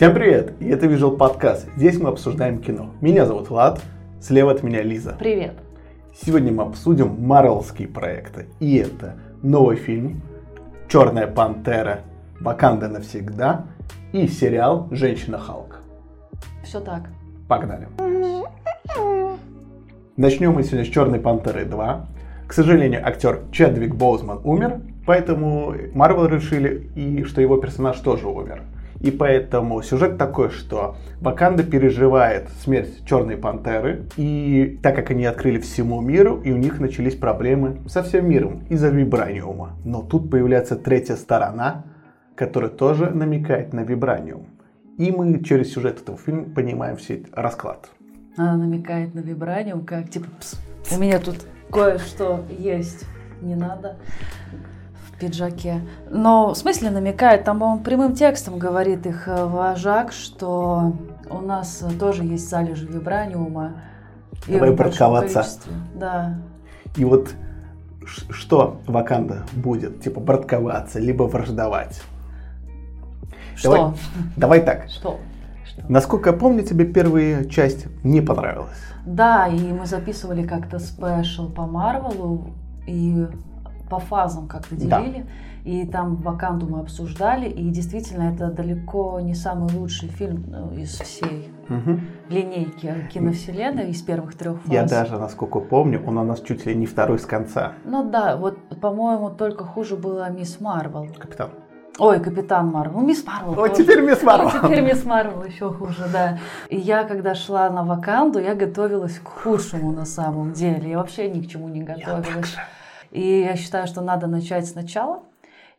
Всем привет! И это Visual Podcast. Здесь мы обсуждаем кино. Меня зовут Влад, слева от меня Лиза. Привет! Сегодня мы обсудим марвелские проекты. И это новый фильм «Черная пантера. Ваканда навсегда» и сериал «Женщина Халк». Все так. Погнали! Начнем мы сегодня с «Черной пантеры 2». К сожалению, актер Чедвик Боузман умер, поэтому Марвел решили, и что его персонаж тоже умер. И поэтому сюжет такой, что Ваканда переживает смерть Черной Пантеры, и так как они открыли всему миру, и у них начались проблемы со всем миром из-за вибраниума. Но тут появляется третья сторона, которая тоже намекает на вибраниум. И мы через сюжет этого фильма понимаем все расклад. Она намекает на вибраниум, как типа, Пс, у меня тут кое-что есть, не надо пиджаке. Но в смысле намекает, там он прямым текстом говорит их э, вожак, что у нас тоже есть залежи вибраниума. Давай браковаться. Да. И вот что Ваканда будет? Типа братковаться, либо враждовать? Что? Давай, давай так. Что? Что? Насколько я помню, тебе первая часть не понравилась. Да, и мы записывали как-то спешл по Марвелу, и по фазам как-то делили. Да. И там Ваканду мы обсуждали, и действительно это далеко не самый лучший фильм ну, из всей угу. линейки киновселенной, из первых трех фаз. Я даже, насколько помню, он у нас чуть ли не второй с конца. Ну да, вот, по-моему, только хуже была Мисс Марвел. Капитан. Ой, Капитан Марвел. Ну, Мисс Марвел. Вот теперь Мисс Марвел. Ну, теперь Мисс Марвел еще хуже, да. И я, когда шла на Ваканду, я готовилась к худшему на самом деле. Я вообще ни к чему не готовилась. Я и я считаю, что надо начать сначала.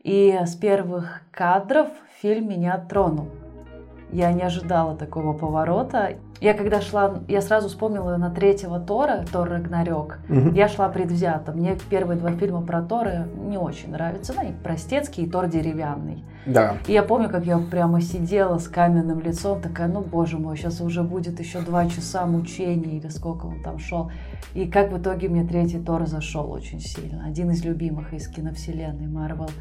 И с первых кадров фильм меня тронул. Я не ожидала такого поворота. Я когда шла, я сразу вспомнила на третьего Тора, Тор Рагнарёк. Угу. Я шла предвзято. Мне первые два фильма про Тора не очень нравятся. Ну, они простецкие, и Тор деревянный. Да. И я помню, как я прямо сидела с каменным лицом, такая, ну, боже мой, сейчас уже будет еще два часа мучений, или сколько он там шел. И как в итоге мне третий Тор зашел очень сильно. Один из любимых из киновселенной Марвел.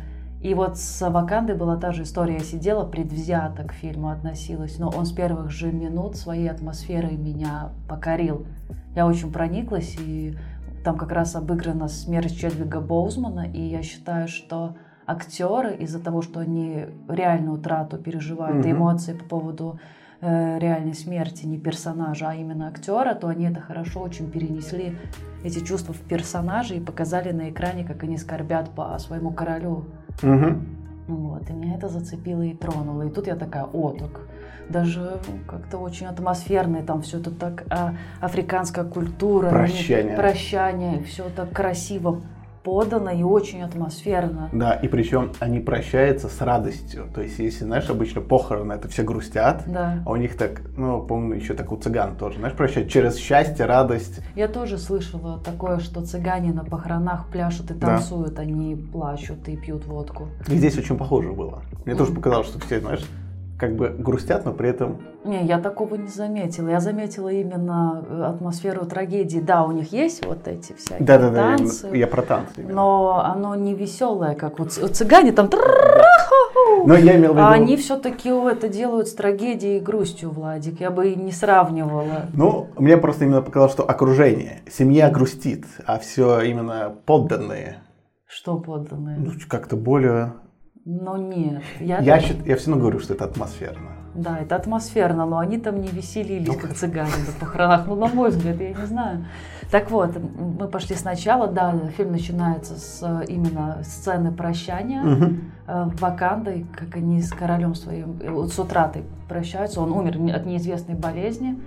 И вот с Вакандой была та же история. Я сидела предвзято к фильму относилась, но он с первых же минут своей атмосферой меня покорил. Я очень прониклась, и там как раз обыграна смерть Чедвига Боузмана, и я считаю, что актеры из-за того, что они реальную утрату переживают, mm-hmm. эмоции по поводу э, реальной смерти не персонажа, а именно актера, то они это хорошо очень перенесли эти чувства в персонажа и показали на экране, как они скорбят по своему королю. Угу. Вот, и меня это зацепило и тронуло. И тут я такая, о, так даже как-то очень атмосферно, там все это так, а, африканская культура, прощание, прощание, все так красиво подано и очень атмосферно. Да, и причем они прощаются с радостью. То есть, если, знаешь, обычно похороны, это все грустят, да. а у них так, ну, помню, еще так у цыган тоже, знаешь, прощают через счастье, радость. Я тоже слышала такое, что цыгане на похоронах пляшут и танцуют, да. они плачут и пьют водку. И здесь очень похоже было. Мне тоже показалось, что все, знаешь, как бы грустят, но при этом... Не, я такого не заметила. Я заметила именно э, атмосферу трагедии. Да, у них есть вот эти всякие да, да, танцы. Да, я, я про танцы. Именно. Но оно не веселое, как вот цыгане там... Но я имел в виду... А они все-таки это делают с трагедией и грустью, Владик. Я бы и не сравнивала. Ну, мне просто именно показалось, что окружение. Семья грустит, а все именно подданные. Что подданные? Ну, как-то более но нет. Я, я, счит, я все равно говорю, что это атмосферно. Да, это атмосферно, но они там не веселились, ну, как цыгане на похоронах. Ну, на мой взгляд, я не знаю. Так вот, мы пошли сначала, да, фильм начинается с именно сцены прощания угу. Вакандой, как они с королем своим, э, с утратой прощаются. Он умер от неизвестной болезни.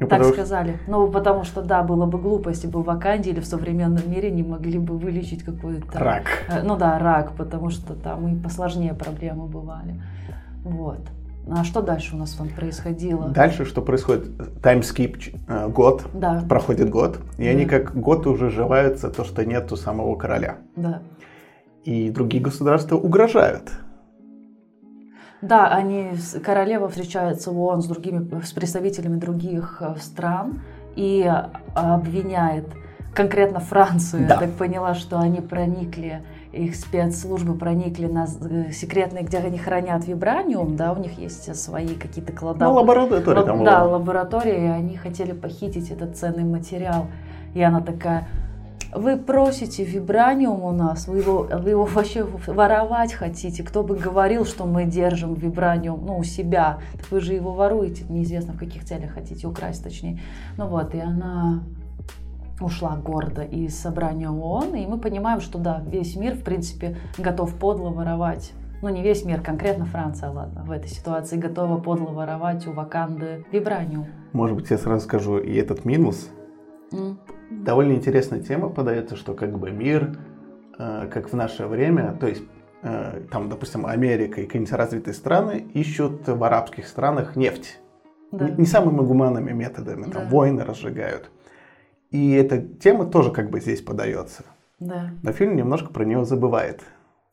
Ну, так потому... сказали. Ну, потому что, да, было бы глупо, если бы в Ваканде или в современном мире не могли бы вылечить какой-то... Рак. Э, ну да, рак, потому что там и посложнее проблемы бывали. Вот. А что дальше у нас там происходило? Дальше что происходит? Таймскип э, год, да. проходит год, и да. они как год уже живаются то, что нету самого короля. Да. И другие государства угрожают. Да, они, королева встречается в ООН с другими, с представителями других э, стран и э, обвиняет конкретно Францию. Да. Я так поняла, что они проникли их спецслужбы проникли на э, секретные, где они хранят вибраниум, да, у них есть свои какие-то клада. Ну, лаборатория там Да, была. лаборатория, и они хотели похитить этот ценный материал. И она такая, вы просите вибраниум у нас, вы его, вы его вообще воровать хотите. Кто бы говорил, что мы держим вибраниум ну, у себя, так вы же его воруете, неизвестно в каких целях хотите украсть, точнее. Ну вот, и она ушла гордо из собрания ООН, и мы понимаем, что да, весь мир, в принципе, готов подло воровать ну не весь мир, конкретно Франция, ладно, в этой ситуации готова подло воровать у Ваканды вибраниум. Может быть, я сразу скажу и этот минус. Довольно интересная тема подается, что как бы мир, э, как в наше время, то есть э, там, допустим, Америка и какие-нибудь развитые страны ищут в арабских странах нефть. Да. Не, не самыми гуманными методами, там Да. войны разжигают. И эта тема тоже как бы здесь подается. Да. Но фильм немножко про нее забывает.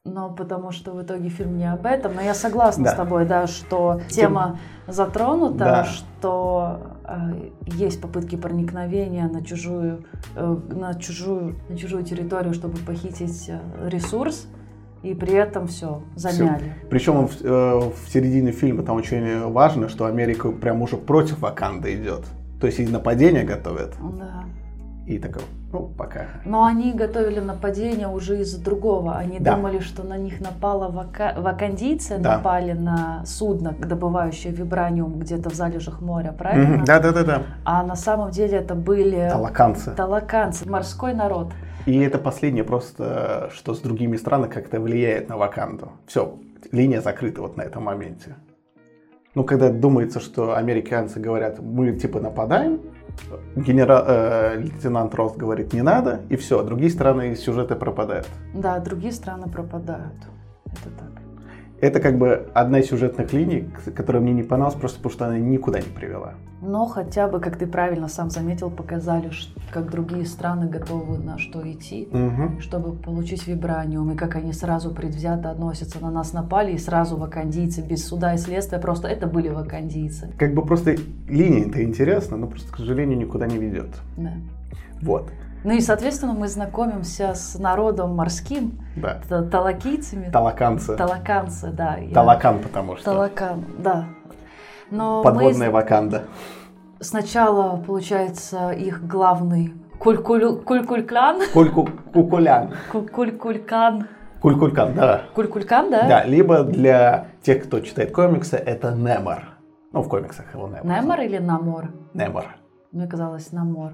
Но потому что в итоге фильм не об этом. Но я согласна Да. с тобой, да, что тема затронута, Да. что э, есть попытки проникновения на чужую, э, на чужую, на чужую территорию, чтобы похитить э, ресурс, и при этом все замяли. Причем в, э, в середине фильма там очень важно, что Америка прям уже против Ваканды идет. То есть и нападение готовят. Да. И такой, ну, пока. Но они готовили нападение уже из-за другого. Они Да. думали, что на них напала вака... вакандийцы, Да. напали на судно, добывающее вибраниум где-то в залежах моря, правильно? Мгм, Да-да-да-да. А на самом деле это были Талаканцы. талаканцы, морской народ. И это последнее просто, что с другими странами как-то влияет на Ваканду. Все, линия закрыта вот на этом моменте. Ну, когда думается, что американцы говорят, мы типа нападаем, генерал, э, лейтенант Рост говорит, не надо, и все, другие страны из сюжета пропадают. Да, другие страны пропадают. Это так. Это как бы одна из сюжетных линий, которая мне не понравилась, просто потому что она никуда не привела. Но хотя бы, как ты правильно сам заметил, показали, как другие страны готовы на что идти, Мгм. чтобы получить вибраниум, и как они сразу предвзято относятся. На нас напали, и сразу вакандийцы, без суда и следствия, просто это были вакандийцы. Как бы просто линия-то интересна, но просто, к сожалению, никуда не ведет. Да. Вот, Ну и, соответственно, мы знакомимся с народом морским, да. та- талакийцами. Талаканцы. Талаканцы, да. я- Талакан, потому что. Талакан, да. Но Подводная мы Ваканда. сначала, получается, их главный кулькулькан, Кульку Кукулян. Ку- кулькулькан, Кулькулькан, да. кулькулькан, да? Да, либо для тех, кто читает комиксы, это Немор. Ну, в комиксах его Немор. Немор или Намор? Немор. Мне казалось, Намор.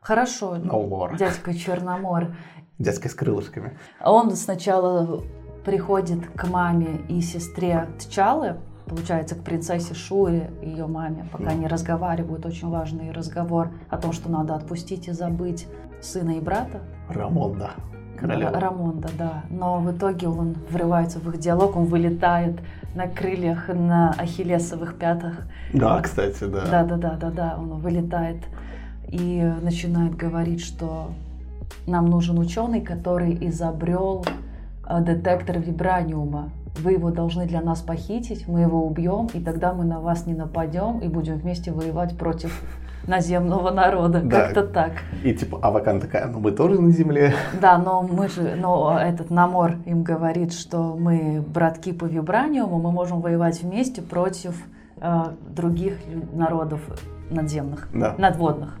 Хорошо, Ноумор. дядька Черномор. Дядька с крылышками. Он сначала приходит к маме и сестре Т'Чаллы, получается, к принцессе Шури и ее маме, пока они разговаривают, очень важный разговор о том, что надо отпустить и забыть сына и брата. Рамонда. Королева. Ра- Рамонда, да. Но в итоге он врывается в их диалог, он вылетает на крыльях, на ахиллесовых пятах. Да, кстати, да. Да, да, да, да, да, он вылетает и начинает говорить, что нам нужен ученый, который изобрел э, детектор вибраниума. Вы его должны для нас похитить, мы его убьем, и тогда мы на вас не нападем и будем вместе воевать против наземного народа. Да. Как-то так. И типа Авакан такая, ну мы тоже на земле. Да, но мы же, но этот Намор им говорит, что мы братки по вибраниуму, мы можем воевать вместе против э, других народов надземных, Да. надводных.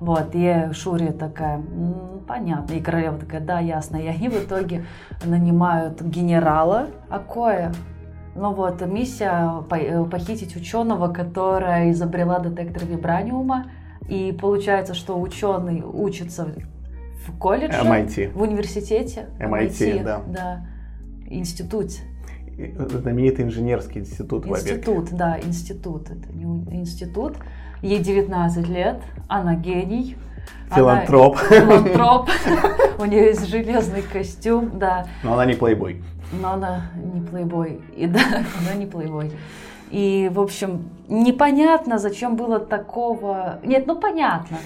Вот, и Шурия такая, «М, понятно, и королева такая, да, ясно. И они в итоге нанимают генерала Акоя. Ну вот, миссия э, похитить ученого, которая изобрела детектор вибраниума. И получается, что ученый учится в колледже, MIT. в университете, MIT, да. да, институт, И Знаменитый инженерский институт институт, да, институт, это не институт. Ей 19 лет, она гений. она Филантроп. Филантроп. У нее есть железный костюм, да. Но она не плейбой. Но она не плейбой. И да, она не плейбой. И, в общем, непонятно, зачем было такого... Нет, ну понятно.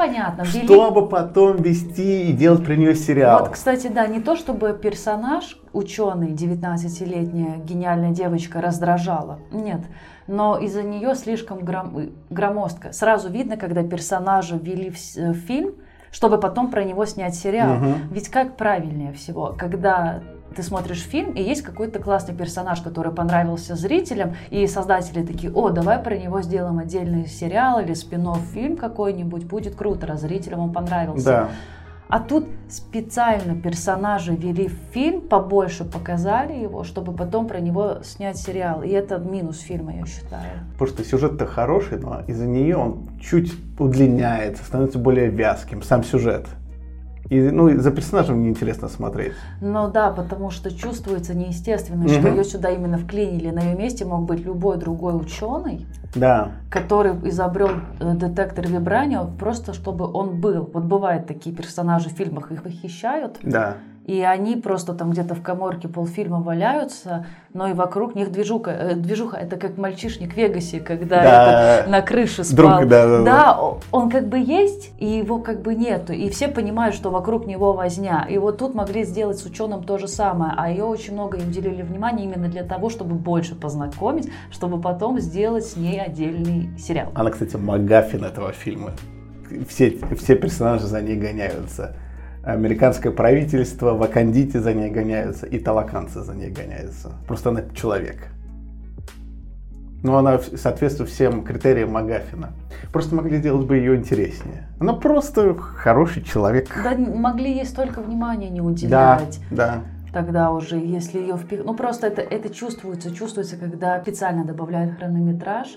Понятно. ввели- Чтобы потом вести и делать про нее сериал. Вот, кстати, да, не то чтобы персонаж, ученый, 19-летняя гениальная девочка, раздражала. Нет. Но из-за нее слишком гром- громоздко. Сразу видно, когда персонажа ввели в, в фильм, чтобы потом про него снять сериал. Мгм. Ведь как правильнее всего, когда ты смотришь фильм, и есть какой-то классный персонаж, который понравился зрителям, и создатели такие, о, давай про него сделаем отдельный сериал или спин фильм какой-нибудь, будет круто, раз зрителям он понравился. Да. А тут специально персонажа вели в фильм, побольше показали его, чтобы потом про него снять сериал. И это минус фильма, я считаю. Потому что сюжет-то хороший, но из-за нее он чуть удлиняется, становится более вязким, сам сюжет. И, ну, и за персонажем неинтересно смотреть. Ну да, потому что чувствуется неестественно, что Мгм. ее сюда именно вклинили. На ее месте мог быть любой другой ученый, Да. который изобрел э, детектор вибранио, просто чтобы он был. Вот бывают такие персонажи в фильмах, их похищают, Да. И они просто там где-то в коморке полфильма валяются, но и вокруг них движуха. Э, движуха это как мальчишник в Вегасе, когда Да. этот на крыше спал. Друг, да, да, да. о- он как бы есть, и его как бы нету. И все понимают, что вокруг него возня. И вот тут могли сделать с ученым то же самое. А ее очень много и уделили внимания именно для того, чтобы больше познакомить, чтобы потом сделать с ней отдельный сериал. Она, кстати, Магафин этого фильма. Все, все персонажи за ней гоняются. Американское правительство, вакандити за ней гоняются, и талаканцы за ней гоняются. Просто она человек. Но она соответствует всем критериям Магафина. Просто могли сделать бы ее интереснее. Она просто хороший человек. Да могли ей столько внимания не да. уделять. да. тогда уже, если ее впих... Ну, просто это, это чувствуется, чувствуется, когда специально добавляют хронометраж,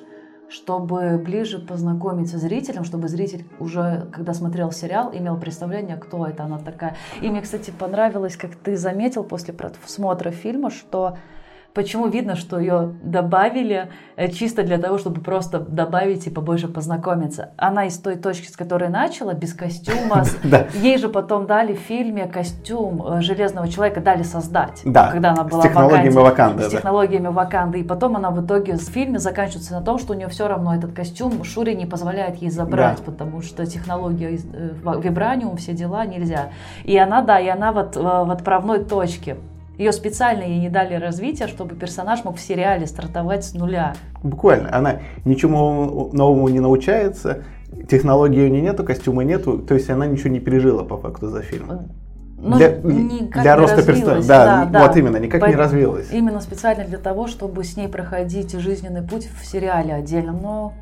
чтобы ближе познакомиться зрителем, чтобы зритель уже, когда смотрел сериал, имел представление, кто это она такая. И мне, кстати, понравилось, как ты заметил после просмотра фильма, что Почему видно, что ее добавили э, чисто для того, чтобы просто добавить и побольше познакомиться. Она из той точки, с которой начала, без костюма. с-. Ей же потом дали в фильме костюм э, Железного Человека, дали создать. Да, Когда она с была в технологиями. Ваканды, С технологиями Ваканды. И потом она в итоге в фильме заканчивается на том, что у нее все равно этот костюм Шури не позволяет ей забрать, потому что технология э, вибраниум, все дела нельзя. И она, да, и она вот в отправной точке. Ее специально ей не дали развития, чтобы персонаж мог в сериале стартовать с нуля. Буквально. Она ничему новому не научается, технологии у нее нету, костюма нету, то есть она ничего не пережила по факту за фильм. Ну, для никак для не роста персонажа. Да, да, вот да. именно, никак не Поэтому развилась. Именно специально для того, чтобы с ней проходить жизненный путь в сериале отдельном. Но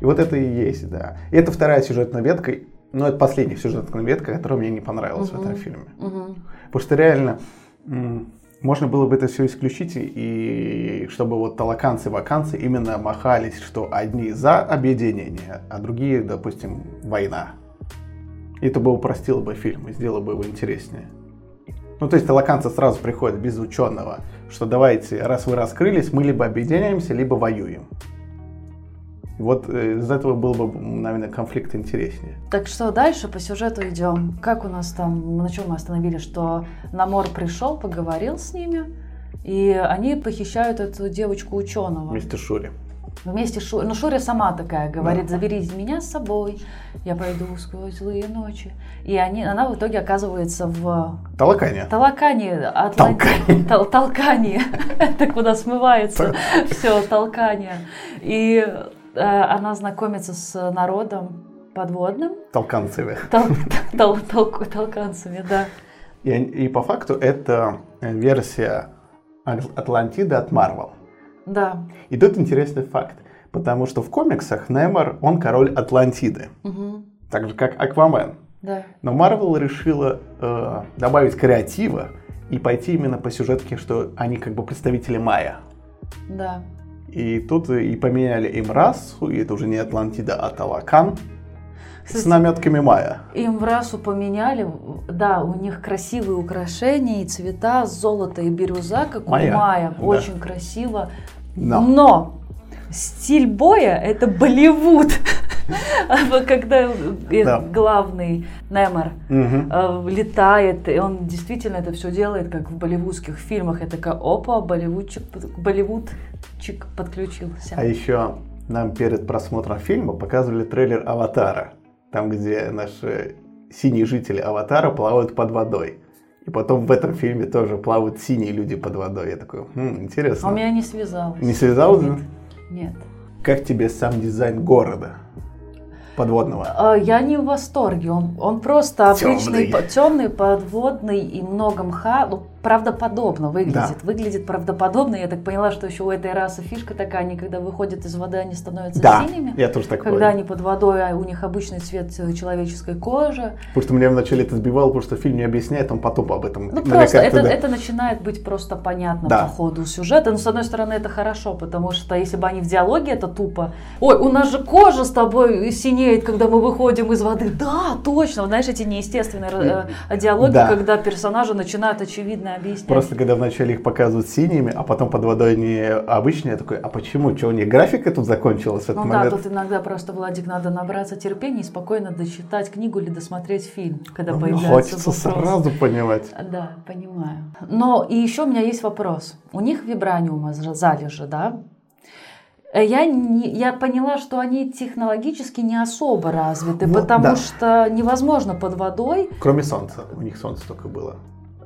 И вот это и есть, да. И это вторая сюжетная ветка, но это последняя сюжетная ветка, которая мне не понравилась в этом фильме. мгм. Потому что реально можно было бы это все исключить, и чтобы вот талаканцы и ваканцы именно махались, что одни за объединение, а другие, допустим, война. И это бы упростило бы фильм и сделало бы его интереснее. Ну, то есть талаканцы сразу приходят без ученого, что давайте, раз вы раскрылись, мы либо объединяемся, либо воюем. Вот э, из этого был бы, наверное, конфликт интереснее. Так что дальше по сюжету идем. Как у нас там, на чем мы остановились, что Намор пришел, поговорил с ними, и они похищают эту девочку ученого. Вместе с Шури. Вместе с Шурой. Ну, Шуря сама такая говорит, Да. забери меня с собой, я пойду сквозь злые ночи. И они, она в итоге оказывается в Талакане. толкании, Атланти... Тол- толкании, это куда смывается все толкание. И она знакомится с народом подводным, Толканцевы. тол- тол- тол- толканцами, да. И, и по факту это э, версия Ат- Атлантиды от Марвел. Да. И тут интересный факт, потому что в комиксах Немор, он король Атлантиды, Мгм. так же как Аквамен. Да. Но Марвел решила э, добавить креатива и пойти именно по сюжетке, что они как бы представители Майя. Да. И тут и поменяли им расу, и это уже не Атлантида, а Талакан с Кстати, наметками Майя. Им в расу поменяли, да, у них красивые украшения и цвета, золото и бирюза, как Майя, у Майя, да. очень красиво. Но. Но стиль боя это Болливуд. А Когда Да. главный Немер Мгм. э, летает, и он действительно это все делает, как в болливудских фильмах. Я такая, опа, болливудчик, болливудчик подключился. А еще нам перед просмотром фильма показывали трейлер «Аватара», там, где наши синие жители «Аватара» плавают под водой. И потом в этом фильме тоже плавают синие люди под водой. Я такой, «Хм, А интересно. у меня не связалось. Не связалось? Нет. Нет. Как тебе сам дизайн города? Подводного? А, Я не в восторге. Он, он просто обычный, Тёмный. темный, подводный и много мха. Ну, правдоподобно выглядит. Да. Выглядит правдоподобно. Я так поняла, что еще у этой расы фишка такая, они когда выходят из воды, они становятся Да, синими. я тоже так Когда понял. они под водой, а у них обычный цвет э, человеческой кожи. Потому что меня вначале это сбивало, потому что фильм не объясняет, он потом об этом Ну просто это, туда. это начинает быть просто понятно Да. по ходу сюжета. Но с одной стороны это хорошо, потому что если бы они в диалоге, это тупо. Ой, у нас же кожа с тобой синеет, когда мы выходим из воды. Да, точно. Знаешь, эти неестественные э, диалоги, Да. когда персонажи начинают очевидно объяснять. Просто когда вначале их показывают синими, а потом под водой они обычные, я такой, а почему? Что, у них графика тут закончилась в этот Ну да, момент? тут иногда просто, Владик, надо набраться терпения и спокойно дочитать книгу или досмотреть фильм, когда Ну, появляется Хочется вопрос. сразу понимать. Да, понимаю. Но и еще у меня есть вопрос. У них вибраниума за- залежи, да? Э, Я, не- я поняла, что они технологически не особо развиты, Ну, потому да. что невозможно под водой, Кроме солнца. У них солнце только было.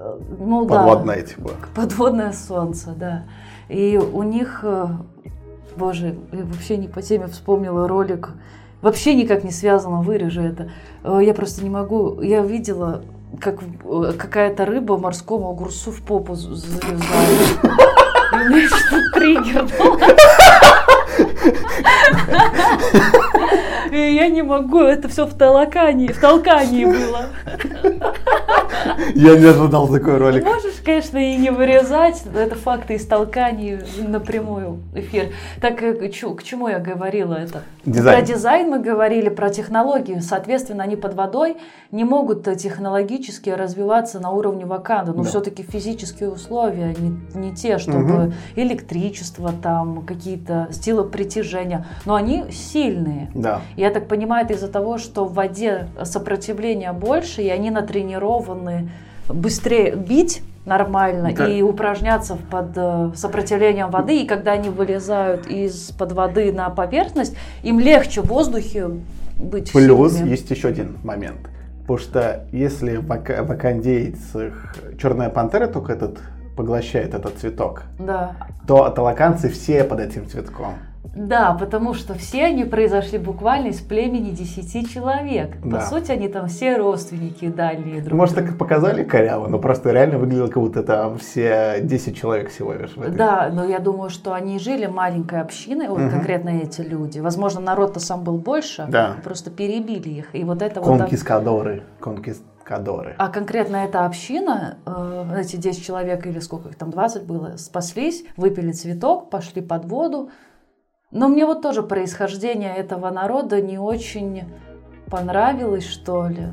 Э, ну да, Подводное, типа. подводное солнце, да. И у них, э, боже, я вообще не по теме вспомнила ролик, вообще никак не связано, вырежу это. Э, Я просто не могу, я видела, как какая-то рыба морскому огурцу в попу з- залезает. И меня что-то триггернуло. И я не могу, это все в толкании, в толкании было. Я не ожидал такой ролик. Можешь, конечно, и не вырезать, это факты из толканий напрямую эфир. Так э, к чему я говорила это? Дизайн. Про дизайн мы говорили, про технологии. Соответственно, они под водой не могут э, технологически развиваться на уровне Ваканда. Но Да. все-таки физические условия не, не те, чтобы Мгм. электричество, там какие-то притяжения. Но они сильные. Да. Я так понимаю, это из-за того, что в воде сопротивление больше, и они натренированы быстрее бить нормально Да. и упражняться под э, сопротивлением воды. И когда они вылезают из-под воды на поверхность, им легче в воздухе быть Плюс сильными. есть еще один момент. Потому что если в вакандейцах черная пантера только этот поглощает этот цветок, Да. то аталаканцы все под этим цветком. Да, потому что все они произошли буквально из племени 10 человек. По Да. сути, они там все родственники дальние друг Может, так и показали коряво, но просто реально выглядело, как будто там все 10 человек всего лишь в этой. Да, но я думаю, что они жили маленькой общиной, вот Мгм. конкретно эти люди. Возможно, народ-то сам был больше, Да. просто перебили их. И вот это вот... Конкискадоры. Конкискадоры. А конкретно эта община, э, эти 10 человек или сколько их там, 20 было, спаслись, выпили цветок, пошли под воду. Но мне вот тоже происхождение этого народа не очень понравилось, что ли.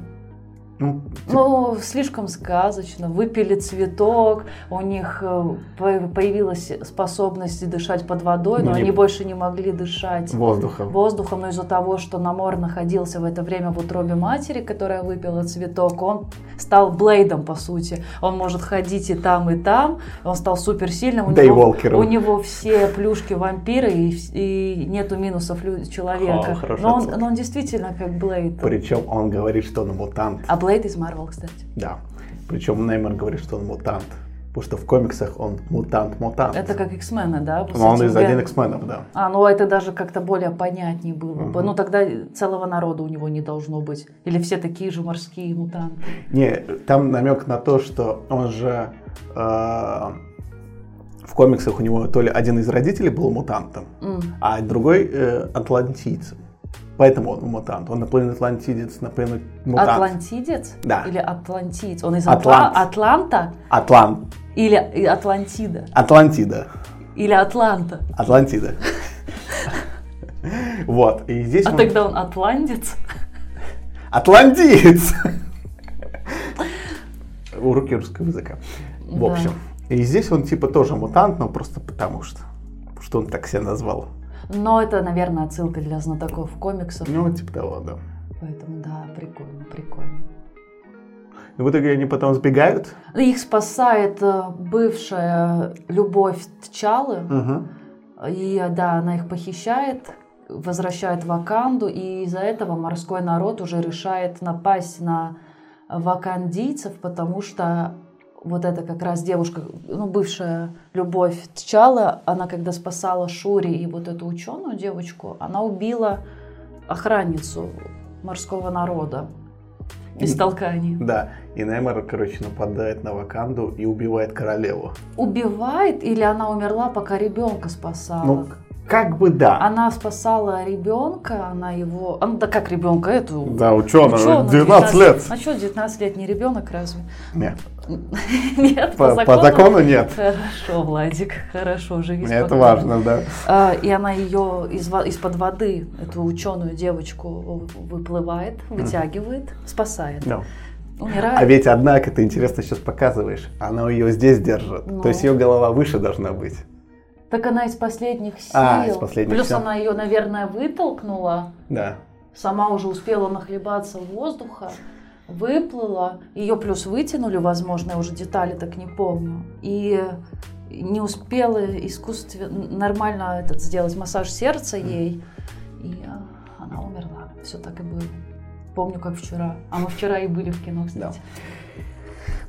Ну, Ну, слишком сказочно. Выпили цветок, у них э, по- появилась способность дышать под водой, но Ну, не- они больше не могли дышать воздухом. воздухом, но из-за того, что Намор находился в это время в утробе матери, которая выпила цветок, он стал Блейдом, по сути. Он может ходить и там, и там. Он стал суперсильным. У него, Дейволкером. у него все плюшки вампира, и, и нету минусов человека. О, но, он, но он действительно как Блейд. Причем он говорит, что он мутант. А Блейд из Марвел, кстати. Да. Причем Неймар говорит, что он мутант. Потому что в комиксах он мутант-мутант. Это как X-мены, да? Но он из один X-менов, да. А, ну это даже как-то более понятнее было бы. Мгм. Ну тогда целого народа у него не должно быть. Или все такие же морские мутанты. Не, там намек на то, что он же э, в комиксах у него то ли один из родителей был мутантом, М. а другой э, атлантийцем. Поэтому он мутант. Он наполовину атлантидец, наполовину мутант. Атлантидец? Да. Или атлантиец? Он из Атлант. Атла- Атланта? Атлант. Или Атлантида? Атлантида. Или Атланта? Атлантида. Вот. И здесь А он- тогда он атлантец? Атлантиец! Уроки русского языка. В общем. И здесь он типа тоже мутант, но просто потому что. Что он так себя назвал. Но это, наверное, отсылка для знатоков комиксов. Ну, типа того, да. Поэтому да, прикольно, прикольно. И в итоге они потом сбегают. Их спасает э, бывшая любовь Тчалы. Мгм. И да, она их похищает, возвращает в Ваканду, и из-за этого морской народ уже решает напасть на вакандийцев, потому что вот эта как раз девушка, ну, бывшая любовь Тчала, она когда спасала Шури и вот эту ученую девочку, она убила охранницу морского народа из толканий. Да, и Неймар, короче, нападает на Ваканду и убивает королеву. Убивает или она умерла, пока ребенка спасала? Ну, как бы да. Она спасала ребенка, она его... А, ну да как ребенка, эту... Да, ученого, ученого, 19 лет. А что, 19 лет не ребенок разве? Нет, Нет, по, по закону нет. Хорошо, Владик, хорошо, живи Это спокойно. важно, да. А, И она ее из, из-под воды, эту ученую девочку, выплывает, вытягивает, спасает. Да. Умирает. А ведь, однако, ты интересно сейчас показываешь, она ее здесь держит. Ну. То есть ее голова выше должна быть. Так она из последних сил. А, из последних Плюс сил. она ее, наверное, вытолкнула. Да. Сама уже успела нахлебаться воздуха, выплыла. Ее плюс вытянули, возможно, я уже детали так не помню. И не успела искусственно, нормально этот сделать массаж сердца ей. И она умерла. Все так и было. Помню, как вчера. А мы вчера и были в кино, кстати.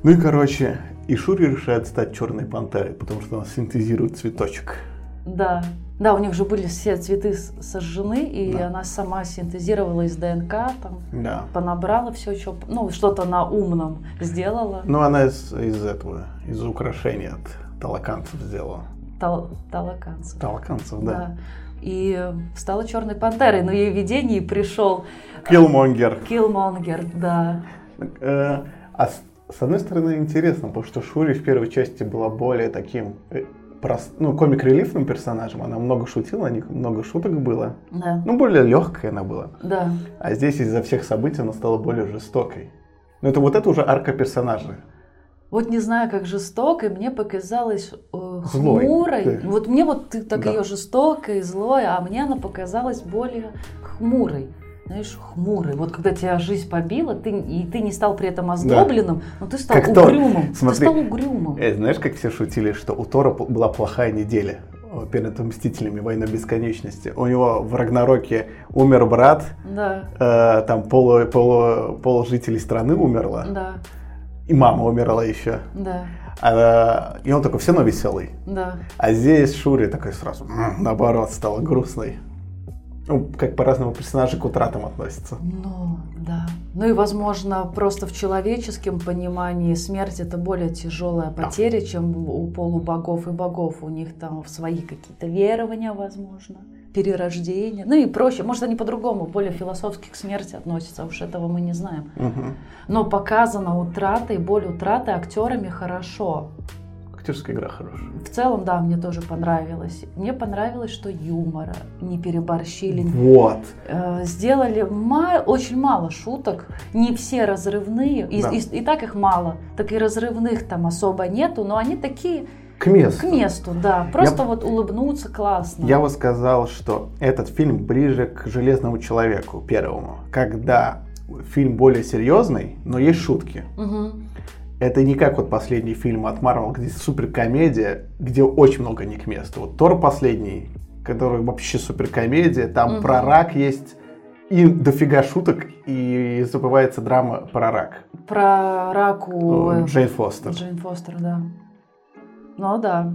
Ну и, короче, и Шури решает стать черной пантерой, потому что она синтезирует цветочек. Да. Да, у них же были все цветы сожжены, и Да. она сама синтезировала из ДНК, там, Да. понабрала все, что, ну, что-то на умном сделала. Ну, она из, из этого, из украшений от талаканцев сделала. Тал- талаканцев. Талаканцев, да. Да. И стала черной пантерой, но ей в видении пришел Киллмонгер. Киллмонгер, да. Э, А с, с одной стороны интересно, потому что Шури в первой части была более таким, э, прос- ну, комик-релифным персонажем. Она много шутила, о них много шуток было. Да, Ну, более легкая она была. да. А здесь из-за всех событий она стала более жестокой. Но это вот это уже арка персонажа. Вот не знаю, как жестокой, мне показалась э, Злой. хмурой. Ты- Вот мне вот ты так Да. ее жестокой, злой, а мне она показалась более хмурой. Знаешь, хмурой. Вот когда тебя жизнь побила, ты, и ты не стал при этом озлобленным, но ты стал Как Тор. угрюмым. Смотри. Ты стал угрюмым. Э, знаешь, как все шутили, что у Тора была плохая неделя перед Мстителями Война Бесконечности. У него в Рагнароке умер брат, Да, э, там полу, полу, пол жителей страны умерло, да, и мама умерла еще. да, А, и он такой все равно веселый. да. А здесь Шури такой сразу, «М, наоборот, стала грустной. Ну, как по-разному персонажи к утратам относятся. Ну, да. Ну и, возможно, просто в человеческом понимании смерть это более тяжелая потеря, чем у полубогов и богов. У них там свои какие-то верования, возможно, перерождение. Ну и проще. Может, они по-другому, более философски к смерти относятся. а Уж этого мы не знаем. Мгм. Но показана утрата и боль утраты актерами хорошо. Актерская игра хорошая. В целом, да, мне тоже понравилось. Мне понравилось, что юмора не переборщили, Вот. Э, сделали ма- очень мало шуток, не все разрывные, и, Да. и- и так их мало, так и разрывных там особо нету, но они такие К месту. к месту, да, просто вот улыбнуться классно. Я бы сказал, что этот фильм ближе к Железному человеку первому, когда фильм более серьезный, но есть шутки. Мгм. Это не как вот последний фильм от Марвел, где суперкомедия, где очень много не к месту. Вот Тор последний, который вообще суперкомедия, там Мгм. про рак есть и дофига шуток, и забывается драма про рак. Про раку э, Джейн Фостер. Джейн Фостер, да. Ну да.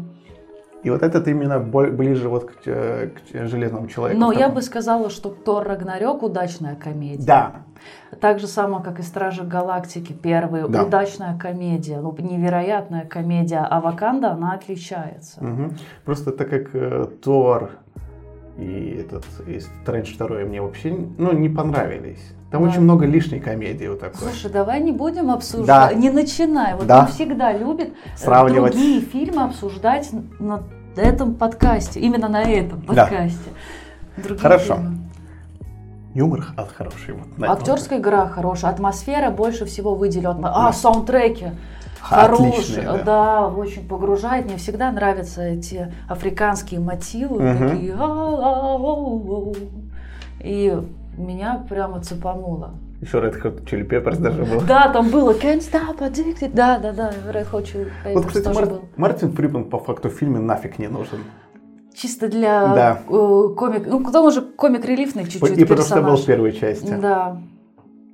И вот этот именно ближе вот к, э, к Железному человеку. Но я бы сказала, что Тор Рагнарёк удачная комедия. Да, Так же само, как и Стражи Галактики первые, Да. удачная комедия, ну, невероятная комедия, а Ваканда, она отличается. Мгм. Просто так как э, Тор и этот и Стрэндж второй мне вообще ну, не понравились. Там Да. очень много лишней комедии вот такой. Слушай, давай не будем обсуждать, Да. не начинай. Вот Да. он всегда любит э, Сравнивать. другие фильмы обсуждать на этом подкасте, именно на этом Да. подкасте. Другие Хорошо. фильмы. Юмор от хороший. Вот, Актерская игра хорошая, атмосфера больше всего выделет. А, саундтреки. Отличные, Хорошие, да. да. очень погружает. Мне всегда нравятся эти африканские мотивы, Мгм. такие. И меня прямо цепануло. Еще Red Hot Chili Peppers даже был. Да, там было Can't Stop Addicted. Да, да, да, Red Hot Chili Peppers Вот, кстати, Мар- был. Мартин Фриман по факту в фильме нафиг не нужен. Чисто для Да. э, комик, ну, к тому же комик-релифный чуть-чуть и потому что был персонаж. в первой части. Да.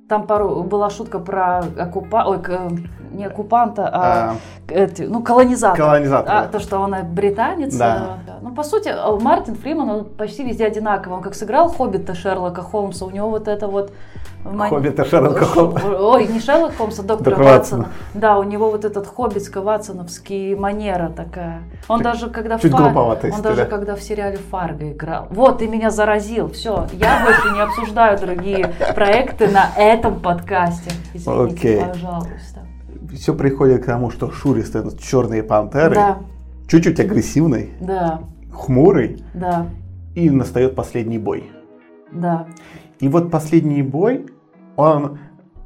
Там пару, была шутка про оккупа... Ой, к- не оккупанта, а, эти, ну, колонизатора. Колонизатора. А, то, что он британец. Да. э, Ну, по сути, э, Мартин Фриман, он почти везде одинаковый. Он как сыграл Хоббита Шерлока Холмса, у него вот это вот... Хоббита Шерлока Холмса. Ой, не Шерлок Холмса, а доктора Доктор Ватсона. Ватсона. Да, у него вот этот хоббитско-ватсоновский манера такая. Он Так, даже когда в чуть Фар- глуповато, он даже да. когда в сериале Фарго играл. Вот, ты меня заразил. Все, я больше не обсуждаю другие проекты на этом подкасте. Извините, Окей. пожалуйста. Все приходит к тому, что Шури становятся черные пантеры, Да, чуть-чуть агрессивный, да, хмурый, да, и настает последний бой. да. И вот последний бой, он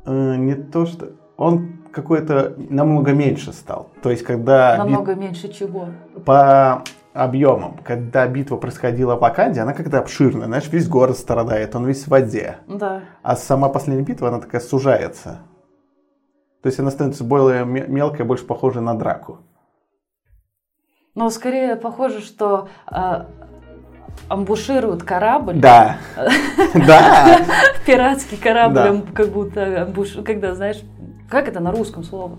э, не то что... Он какой-то намного меньше стал. То есть, когда бит- Намного меньше чего. по объемам, когда битва происходила в Ваканде, она как-то обширная. Знаешь, весь город страдает, он весь в воде. Да. А сама последняя битва, она такая сужается. То есть она становится более ме- мелкой, больше похожей на драку. Но скорее похоже, что э, амбушируют корабль. Да. Да. Пиратский корабль, как будто. Когда, знаешь, как это на русском слово?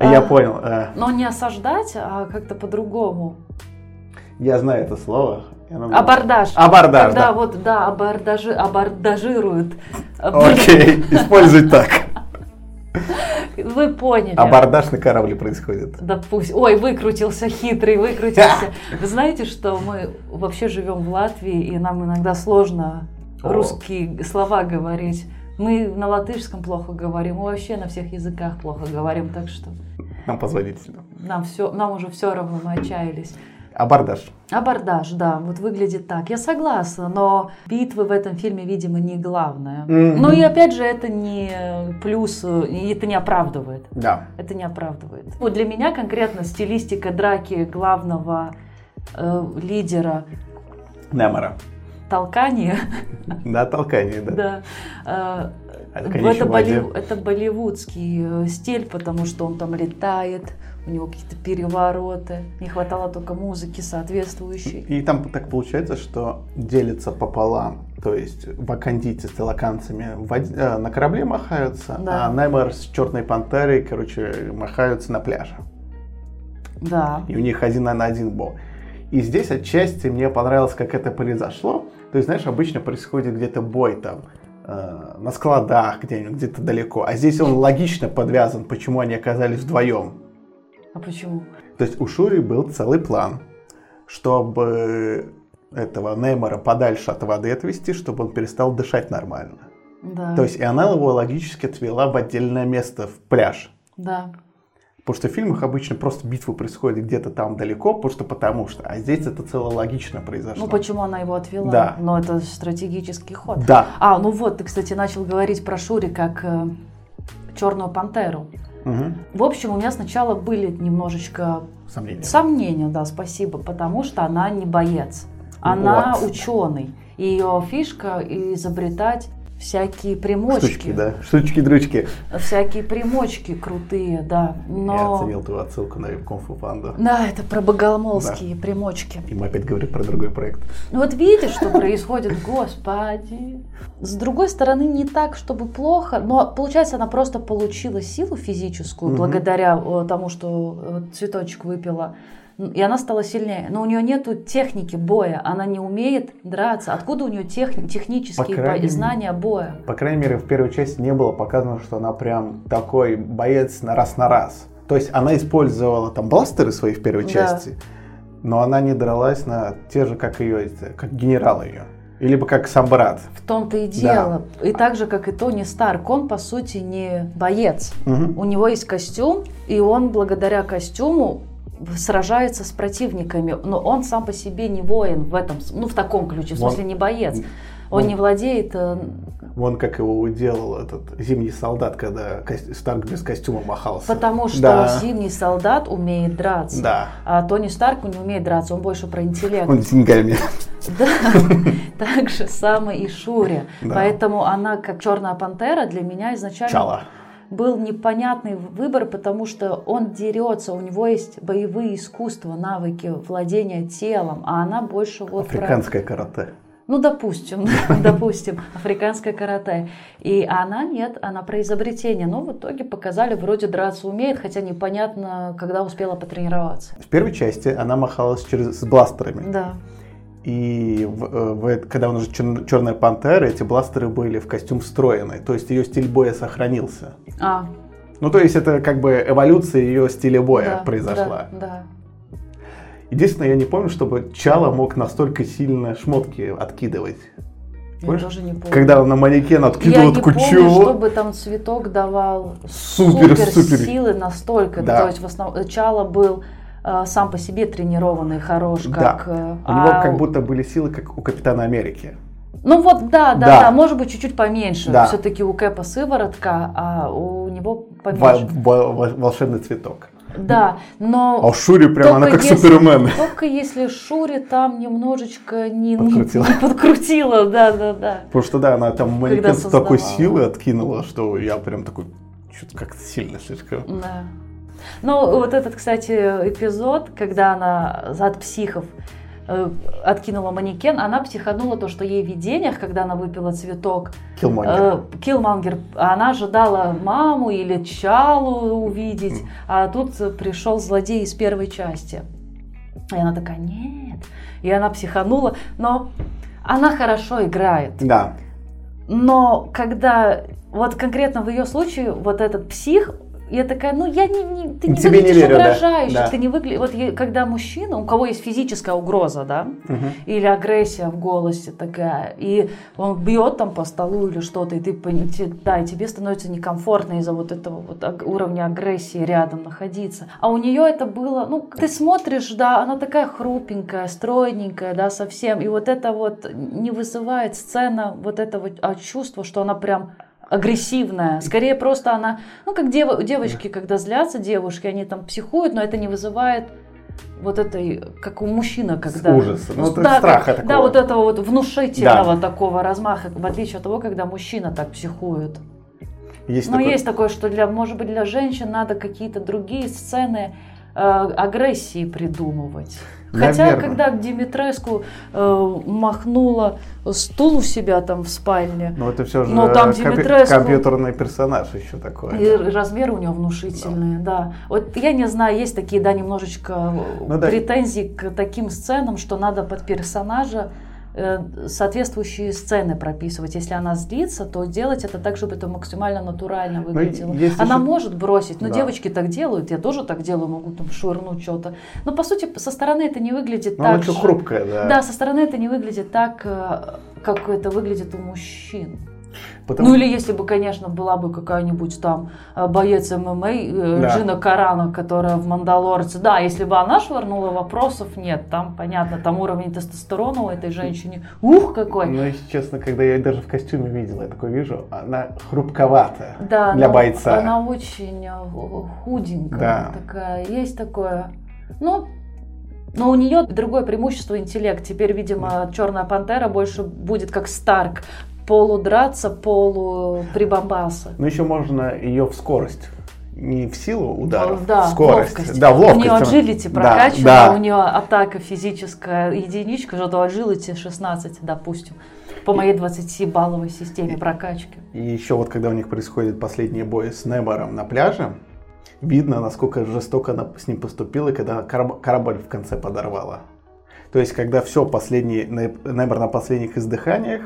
Я А, понял. э, Но не осаждать, а как-то по-другому. Я знаю это слово. Абордаж. Абордаж, Когда да. вот, да, абордажи, абордажируют. Окей, используй так. Вы поняли. Абордаж на корабле происходит. Да пусть. Ой, выкрутился хитрый, выкрутился. Вы знаете, что мы вообще живем в Латвии, и нам иногда сложно О. русские слова говорить. Мы на латышском плохо говорим, мы вообще на всех языках плохо говорим, так что Нам позвонить сюда. нам все, нам уже все равно, мы отчаялись. Абордаж. Абордаж, да, вот выглядит так. Я согласна, но битвы в этом фильме, видимо, не главное. Мгм. Ну и опять же, это не плюс, и это не оправдывает. Да. Это не оправдывает. Вот для меня конкретно стилистика драки главного э, лидера Немора. толкания, Да, толкание, да. да, э, это болливудский э, стиль, потому что он там летает, у него какие-то перевороты, не хватало только музыки соответствующей. И там так получается, что делится пополам. То есть вакандийцы с целоканцами в воде- э, на корабле махаются, Да. а Неймар с черной пантерой, короче, махаются на пляже. Да, И у них один на один бой. И здесь отчасти мне понравилось, как это произошло. То есть, знаешь, обычно происходит где-то бой там э, на складах где-нибудь, где-то далеко. А здесь он логично подвязан, почему они оказались вдвоем. А почему? То есть у Шури был целый план, чтобы этого Неймора подальше от воды отвести, чтобы он перестал дышать нормально. Да, То есть и она его логически отвела в отдельное место, в пляж. да, Потому что в фильмах обычно просто битвы происходят где-то там далеко, просто потому что. А здесь это цело логично произошло. ну почему она его отвела? Да. Но это стратегический ход. Да. А, ну вот, ты, кстати, начал говорить про Шури как э, черную пантеру. Мгм. В общем, у меня сначала были немножечко Сомнения. сомнения, да, спасибо, потому что она не боец. Она Вот. ученый. И ее фишка изобретать всякие примочки. Штучки, да. Штучки-дрючки. Всякие примочки крутые, да. Я Но... оценил твою отсылку на Кунг-фу панду. Да, это про богомолские примочки. И мы опять говорим про другой проект. Ну вот видишь, что происходит, господи. С другой стороны, не так, чтобы плохо, но получается, она просто получила силу физическую благодаря э, тому, что э, цветочек выпила. И она стала сильнее. Но у нее нету техники боя. Она не умеет драться. Откуда у нее тех- технические По крайней знания боя? По крайней мере, в первой части не было показано, что она прям такой боец на раз на раз. То есть она использовала там бластеры свои в первой Да. части, но она не дралась на те же, как ее, как генерал ее. Или бы как сам брат. В том-то и дело. И так же, как и Тони Старк, он, по сути, не боец. Мгм. У него есть костюм, и он благодаря костюму сражается с противниками, но он сам по себе не воин в этом, ну в таком ключе, в смысле не боец. Он вон- не владеет, э, Вон как его уделал этот зимний солдат, когда Старк без костюма махался. потому что Да. зимний солдат умеет драться. Да. А Тони Старк не умеет драться, он больше про интеллект. Он с деньгами. Да, так же самое и Шуре. Да. Поэтому она, как черная пантера, для меня изначально Чала. Был непонятный выбор, потому что он дерется, у него есть боевые искусства, навыки владения телом, а она больше вот про- Африканское карате. Ну, допустим, допустим, африканское карате. И она нет, она про изобретение. Но в итоге показали, вроде драться умеет, хотя непонятно, когда успела потренироваться. В первой части она махалась через, с бластерами. Да. И в, э, в, когда он уже черная пантера, эти бластеры были в костюм встроены. То есть ее стиль боя сохранился. А. Ну, то есть это как бы эволюция ее стиля боя да, произошла. Да, да. Единственное, я не помню, чтобы Чала мог настолько сильно шмотки откидывать. Я Помнишь? тоже не помню. Когда на манекен откидывал Я не помню, чтобы там цветок давал супер, супер, супер. силы настолько. Да. То есть в основном Чала был сам по себе тренированный, хорош, как... Да. э, У него а как будто были силы, как у Капитана Америки. Ну вот, да, да, Да. да, может быть, чуть-чуть поменьше. Да. Все-таки у Кэпа сыворотка, а у него поменьше. во- во- волшебный цветок. Да, но... А у Шури прям она как если, Супермен. Только если Шури там немножечко не, не- Подкрутила. не подкрутила, да, да, да. Потому что да, она там манекен с такой силой откинула, что я прям такой, что-то как-то сильно слишком. Да. Ну, вот этот, кстати, эпизод, когда она от психов э, откинула манекен, она психанула то, что ей в видениях, когда она выпила цветок, Киллмонгер. э, она ожидала маму или Чалу увидеть, а тут пришел злодей из первой части. И она такая, нет. И она психанула, но она хорошо играет. Да. Но когда, вот конкретно в ее случае, вот этот псих, я такая, ну я не, не- ты не Тебе не выглядишь верю, да, угрожающе, да. ты не выглядишь, вот я- когда мужчина, у кого есть физическая угроза, да, Мгм. или агрессия в голосе такая, и он бьет там по столу или что-то, и ты, да, и тебе становится некомфортно из-за вот этого вот уровня агрессии рядом находиться. А у нее это было, ну, ты смотришь, да, она такая хрупенькая, стройненькая, да, совсем, и вот это вот не вызывает сцена вот этого а, чувства, что она прям агрессивная. Скорее просто она, ну как дев- девочки, когда злятся девушки, они там психуют, но это не вызывает вот этой, как у мужчины, когда... ужаса, ну, да, страха как- такого. Да, вот этого вот внушительного такого размаха, в отличие от того, когда мужчина так психует. Есть Но такой- есть такое, что для, может быть, для женщин надо какие-то другие сцены э, агрессии придумывать. Хотя, Наверно. когда Димитреску э, махнула стул у себя там в спальне, Ну это все же Но там Димитреску- компьютерный персонаж еще такой. и размеры у него внушительные, да. Вот я не знаю, есть такие, да, немножечко Ну да. претензии к таким сценам, что надо под персонажа соответствующие сцены прописывать. Если она злится, то делать это так, чтобы это максимально натурально выглядело. Ну, есть она еще- может бросить, но Да. девочки так делают, я тоже так делаю, могу там швырнуть что-то. Но по сути со стороны это не выглядит Ну, она так очень же. хрупкая, да. Да, со стороны это не выглядит так, э, как это выглядит у мужчин. Потому- Ну или если бы, конечно, была бы какая-нибудь там э, боец ММА, э, Да. Джина Карана, которая в Мандалорце. Да, если бы она швырнула, вопросов нет. Там, понятно, там уровень тестостерона у этой женщины. Ух, какой! Ну, если честно, когда я ее даже в костюме видел, я такой вижу, она хрупковатая да, для бойца. Она очень э, худенькая Да. такая. Есть такое. Ну, но у нее другое преимущество интеллект. Теперь, видимо, Черная пантера больше будет как Старк. Полу драться, полу прибамбаса. Но еще можно ее в скорость. Не в силу ударов, да, в скорость. ловкость. Да, в ловкость. У нее agility Да, прокачана, да. у нее атака физическая единичка, зато agility 16, допустим. По моей 20-балловой системе прокачки. И еще вот когда у них происходит последний бой с Небором на пляже, видно, насколько жестоко она с ним поступила, и когда кораб- корабль в конце подорвала. То есть, когда все, последний, Неб- Небор на последних издыханиях,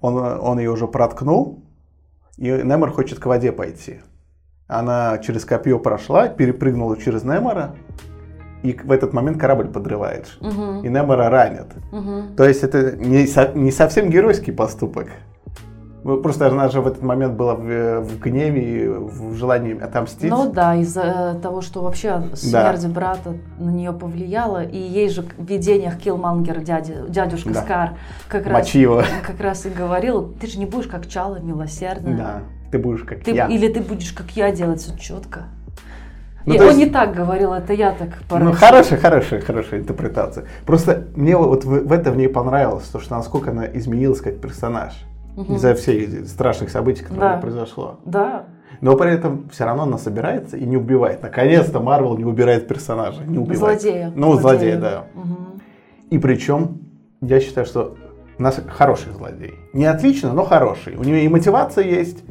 он, он ее уже проткнул, и Немор хочет к воде пойти. Она через копье прошла, перепрыгнула через Немора, и в этот момент корабль подрывает. Мгм, И Немора ранят. мгм. То есть это не, со- не совсем геройский поступок. Ну, Просто она же в этот момент была в, в гневе, и в желании отомстить. Ну да, из-за того, что вообще смерть брата на нее повлияла, и ей же в видениях Киллмангер, дядя, дядюшка Да. Скар, как раз, как раз и говорил, ты же не будешь как Чала, милосердная. Да, ты будешь как Ты- я. Или ты будешь как я делать все четко. Ну, И он есть- не так говорил, это я так Ну, порочила. хорошая, хорошая, хорошая интерпретация. Просто мне вот в, в этом в ней понравилось, то, что насколько она изменилась как персонаж. Мгм. Из-за всех страшных событий, которые Да. произошло. Да. Но при этом все равно она собирается и не убивает. Наконец-то Марвел не убирает персонажа. Не убивает. Злодея. Ну, злодея, да. Мгм. И причем, я считаю, что У нас хороший злодей. Не отлично, но хороший. У него и мотивация есть,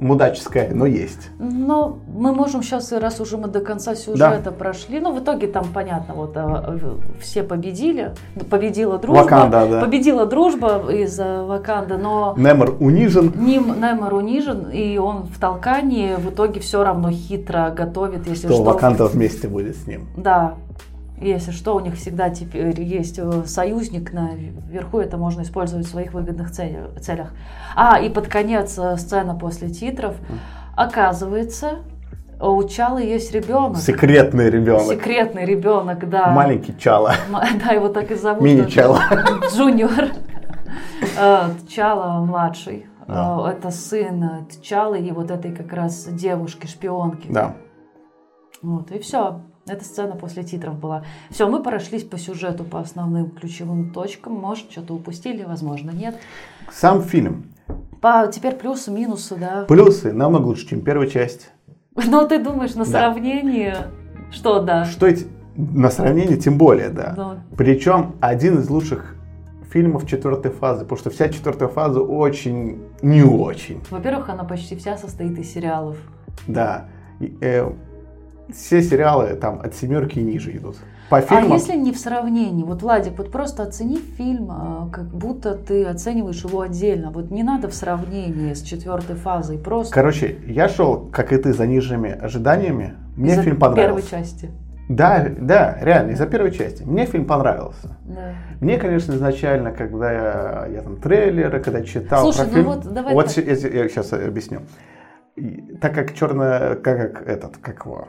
мудаческая, но есть. Ну, мы можем сейчас, раз уже мы до конца сюжета да. прошли, ну, в итоге там, понятно, вот э, все победили, победила дружба, Ваканда, да. победила дружба из Ваканда, но... Немор унижен. Ним, Немор унижен, и он в толкании в итоге все равно хитро готовит, если что. Что Ваканда вместе будет с ним. Да, если что, у них всегда теперь есть э, союзник наверху, это можно использовать в своих выгодных целях. А, и под конец э, сцена после титров. Оказывается, у Чалы есть ребенок. Секретный ребенок. Секретный ребенок, да. Маленький Чала. Да, его так и зовут. Мини Чала. Джуниор. Э, Чала младший. Да. Это сын Чалы и вот этой как раз девушки-шпионки. Да. Вот, и все. Эта сцена после титров была. Все, мы прошлись по сюжету, по основным ключевым точкам. Может, что-то упустили, возможно, нет. Сам фильм. По, теперь плюсы, минусы, да. Плюсы намного лучше, чем первая часть. Но ты думаешь, на да. сравнение, что да? Что эти, на сравнение, тем более, да. Но... Причем один из лучших фильмов четвертой фазы, потому что вся четвертая фаза очень не очень. Во-первых, она почти вся состоит из сериалов. Да. И, э, все сериалы там от семерки и ниже идут. По фильмам... А если не в сравнении? Вот, Владик, вот просто оцени фильм, а, как будто ты оцениваешь его отдельно. Вот не надо в сравнении с четвертой фазой. Просто... Короче, я шел, как и ты, за нижними ожиданиями. Мне из-за фильм понравился. первой части. Да, да, реально, из-за первой части. Мне фильм понравился. Да. Мне, конечно, изначально, когда я, я там трейлеры, когда читал Слушай, про ну фильм... вот давай Вот так. я, я сейчас объясню. И, так как черная, как, как этот, как его,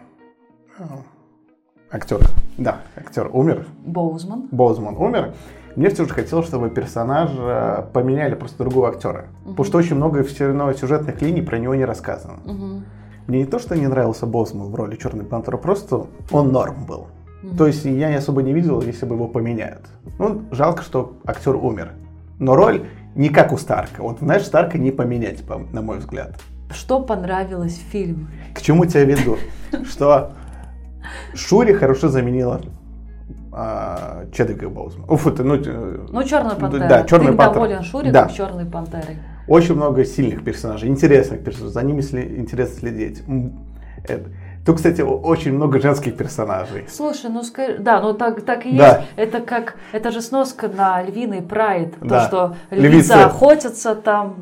актер, да, актер умер. Боузман. Боузман умер. Мне все же хотелось, чтобы персонажа поменяли просто другого актера. Угу. Потому что очень много все равно сюжетных линий про него не рассказано. Угу. Мне не то, что не нравился Боузман в роли Черной Пантеры, просто он норм был. Угу. То есть я не особо не видел, если бы его поменяют. Ну, жалко, что актер умер. Но роль не как у Старка. Вот, знаешь, Старка не поменять, на мой взгляд. Что понравилось в фильме? К чему тебя веду? Что Шури хорошо заменила а, Чедвика Боузмана. Уф, это, ну, ну, Черная Пантера. Да, Черная Ты Пантера. доволен Шури да. Черной Пантерой. Очень много сильных персонажей, интересных персонажей. За ними сли, интересно следить. Это. Тут, кстати, очень много женских персонажей. Слушай, ну скажи, да, ну так, так и да. есть. Это как, это же сноска на львиный прайд. Да. То, что львицы Львицы. охотятся там,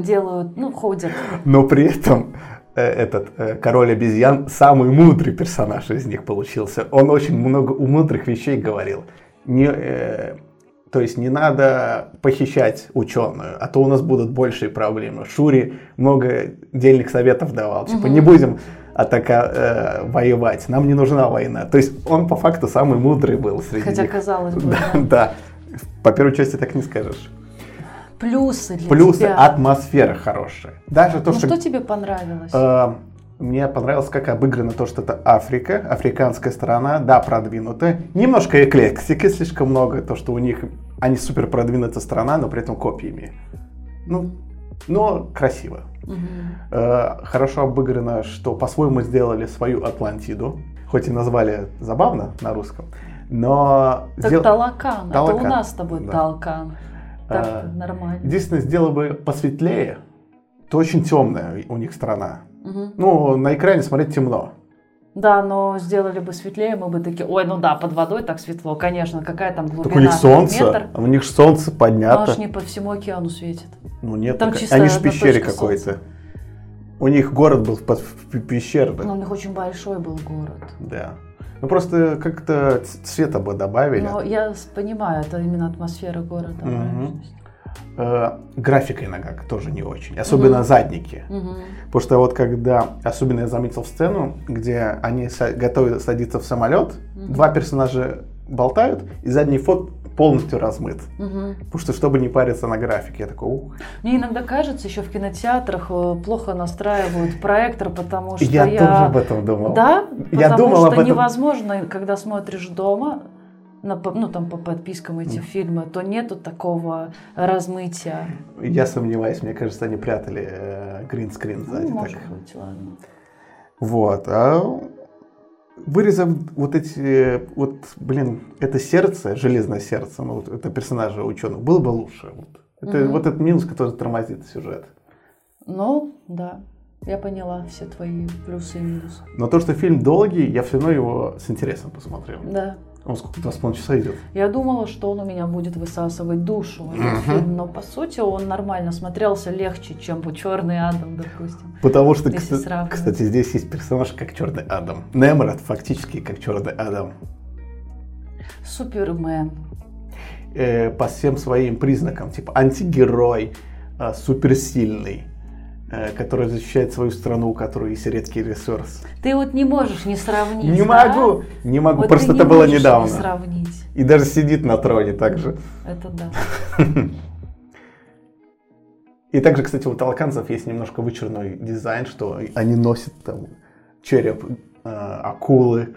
делают, ну, ходят. Но при этом Э, этот э, король обезьян самый мудрый персонаж из них получился. Он очень много у мудрых вещей говорил. Не, э, то есть не надо похищать ученую, а то у нас будут большие проблемы. Шури много дельных советов давал. Типа, угу. не будем атака, э, воевать, нам не нужна война. То есть он по факту самый мудрый был среди Хотя них. казалось бы. Да, да. да. По первой части так не скажешь. Плюсы для Плюсы, тебя. атмосфера хорошая. Даже то, ну, что... что тебе понравилось? Э, мне понравилось, как обыграно то, что это Африка, африканская страна, да, продвинутая. Немножко эклектики слишком много, то, что у них, они супер продвинутая страна, но при этом копиями. Ну, но красиво. Угу. Э, хорошо обыграно, что по-своему сделали свою Атлантиду, хоть и назвали забавно на русском, но... Так сдел... Талакан, Талакан, это у нас с тобой да. Талкан. Так а, нормально. Единственное, сделал бы посветлее, то очень темная у них страна. Угу. Ну, на экране смотреть темно. Да, но сделали бы светлее, мы бы такие, ой, ну да, под водой так светло, конечно, какая там глубина? Так у них солнце, Метр. у них солнце поднято. Аж не по всему океану светит. Ну нет, там так, они же в пещере какой-то. У них город был под пещерой. Но у них очень большой был город. Да. Ну просто как-то цвета бы добавили. Ну, я понимаю, это именно атмосфера города. Угу. Э, графика иногда тоже не очень, особенно угу. задники. Угу. Потому что вот когда, особенно я заметил сцену, где они готовы садиться в самолет, угу. два персонажа болтают, и задний фот полностью размыт. Угу. Потому что, чтобы не париться на графике, я такой, ух. Мне иногда кажется, еще в кинотеатрах э, плохо настраивают проектор, потому что я... Я тоже об этом думал. Да? Я потому думал что об этом. невозможно, когда смотришь дома, на, ну там по подпискам эти фильмы, то нету такого размытия. Я сомневаюсь, мне кажется, они прятали гринскрин э, сзади. Ну, может так. быть, ладно. Вот. А вырезав вот эти, вот, блин, это сердце, железное сердце, ну, вот это персонажа ученого, было бы лучше. Вот. Это Мгм. вот этот минус, который тормозит сюжет. Ну, да, я поняла все твои плюсы и минусы. Но то, что фильм долгий, я все равно его с интересом посмотрел. Да. Он сколько, два с половиной часа идет? Я думала, что он у меня будет высасывать душу, фильм, но по сути он нормально смотрелся легче, чем Черный Адам, допустим. Потому что, Если кста- сравнивать. кстати, здесь есть персонаж как Черный Адам. Немрод фактически как Черный Адам. Супермен. Э, по всем своим признакам, типа антигерой, э, суперсильный, э, который защищает свою страну, у которой есть редкий ресурс. Ты вот не можешь не сравнить. Не да? могу, не могу, Вот просто ты не это было недавно. Не сравнить. И даже сидит на троне также. Это да. И также, кстати, у толканцев есть немножко вычурный дизайн, что они носят там череп э, акулы.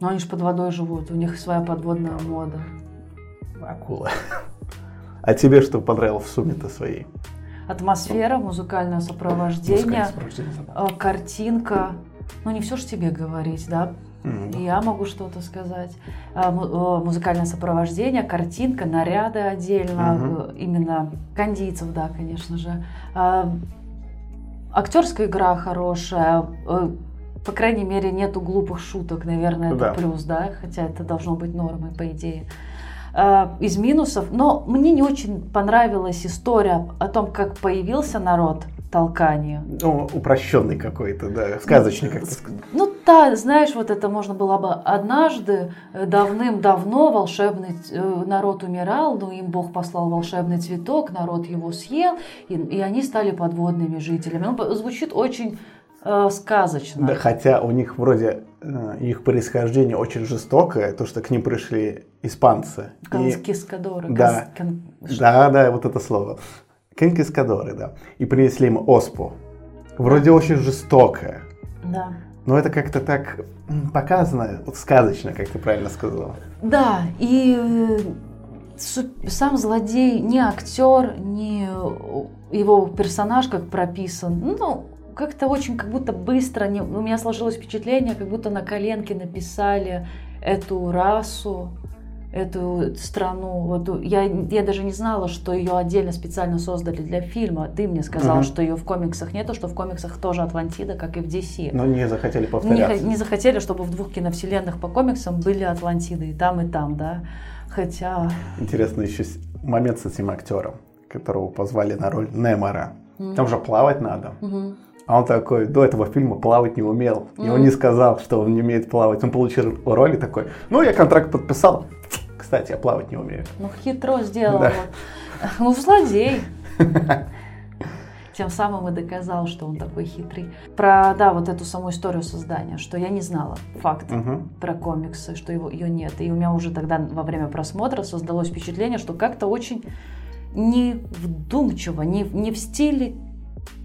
Но они же под водой живут, у них своя подводная мода. Акула. А тебе что понравилось в сумме-то своей? Атмосфера, музыкальное сопровождение, Музыкальное сопровождение. э, картинка. Ну не все же тебе говорить, да? И я могу что-то сказать. Му- э, Музыкальное сопровождение, картинка, наряды отдельно, э, именно кондийцев, да, конечно же. Актерская игра хорошая. э, По крайней мере, нету глупых шуток, наверное, это Да. плюс, да, хотя это должно быть нормой, по идее. А, Из минусов, но мне не очень понравилась история о том, как появился народ толканию. Ну, упрощенный какой-то, да, сказочный, как ты сказал. Ну да, знаешь, вот это можно было бы однажды, э, давным-давно волшебный э, народ умирал, но им Бог послал волшебный цветок, народ его съел, и, и они стали подводными жителями. Ну, по- звучит очень э, сказочно. Да, хотя у них вроде э, их происхождение очень жестокое, то, что к ним пришли испанцы. И- Конкискадоры. Да. кон- Да, да, вот это слово. Конкискадоры, да. И принесли им оспу. Вроде очень жестокое. Да. Но это как-то так показано, вот сказочно, как ты правильно сказала. Да, и э, сам злодей не актер, не э, его персонаж как прописан. Ну, как-то очень как будто быстро, не- у меня сложилось впечатление, как будто на коленке написали эту расу, эту страну. Вот я, я даже не знала, что ее отдельно специально создали для фильма. Ты мне сказала, Мгм. что ее в комиксах нету, что в комиксах тоже Атлантида, как и в DC. Но не захотели Не, повторяться. хо- не захотели, чтобы в двух киновселенных по комиксам были Атлантиды и там, и там, да. Хотя... Интересно еще момент с этим актером, которого позвали на роль Немора. Мгм. Там же плавать надо. Мгм. А он такой до этого фильма плавать не умел. И он не сказал, что он не умеет плавать. Он получил роль и такой, ну, я контракт подписал. Кстати, я плавать не умею. Ну, хитро сделал. Да. Ну, злодей. Тем самым и доказал, что он такой хитрый. Про, да, вот эту саму историю создания, что я не знала, факт Мгм. про комиксы, что его, ее нет. И у меня уже тогда во время просмотра создалось впечатление, что как-то очень не вдумчиво, не, в- не в стиле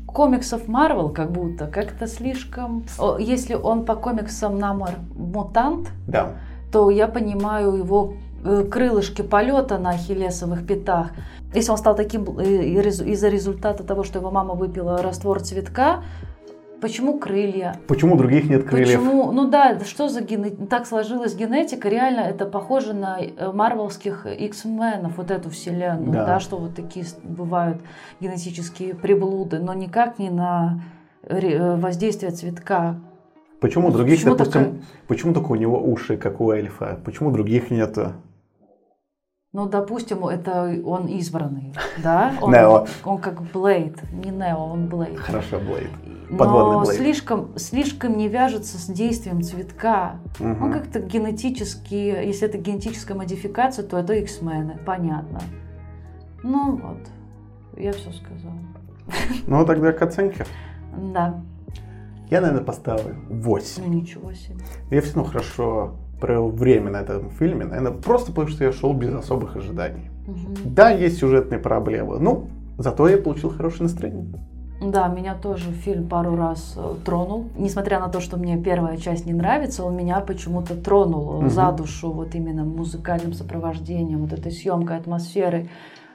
комиксов Марвел, как будто, как-то слишком... Если он по комиксам Намор мутант, Да. то я понимаю его крылышки полета на ахиллесовых пятах. Если он стал таким э, из-за результата того, что его мама выпила раствор цветка, почему крылья? Почему других нет крыльев? Почему? Ну да, что за гене... так сложилась генетика? Реально это похоже на э, марвелских X-менов, вот эту вселенную, Да. да. что вот такие бывают генетические приблуды, но никак не на э, воздействие цветка. Почему других, Почему допустим, такая- почему только у него уши, как у эльфа? Почему других нету? Ну, допустим, это он избранный, да? Он, Нео. он как Блейд, не Нео, он Блейд. Хорошо, Блейд. Подводный Но Блейд. слишком, слишком не вяжется с действием цветка. Мгм. Он как-то генетически, если это генетическая модификация, то это X-мены, понятно. Ну вот, я все сказала. Ну, тогда к оценке. Да, Я, наверное, поставлю 8. ну ничего себе. Я все равно хорошо провел время на этом фильме, наверное, просто потому что я шел без особых ожиданий. Мгм. Да, есть сюжетные проблемы, ну, зато я получил хорошее настроение. Да, меня тоже фильм пару раз э, тронул. Несмотря на то, что мне первая часть не нравится, он меня почему-то тронул Мгм. за душу вот именно музыкальным сопровождением, вот этой съемкой атмосферы.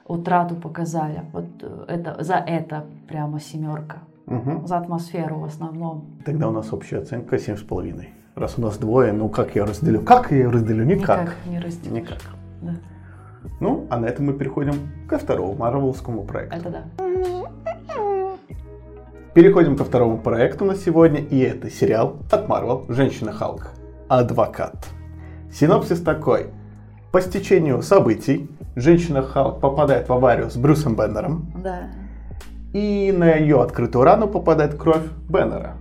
Утрату показали. Вот э, это за это прямо семерка. Мгм. За атмосферу в основном. Тогда у нас общая оценка 7,5. Раз у нас двое, ну как я разделю? Как я ее разделю? Никак. Никак не разделишь. Никак. Да. Ну, а на этом мы переходим ко второму марвеловскому проекту. Это да. Переходим ко второму проекту на сегодня, и это сериал от Marvel «Женщина Халк. Адвокат». Синопсис такой. По стечению событий женщина Халк попадает в аварию с Брюсом Беннером, Да. и на ее открытую рану попадает кровь Беннера.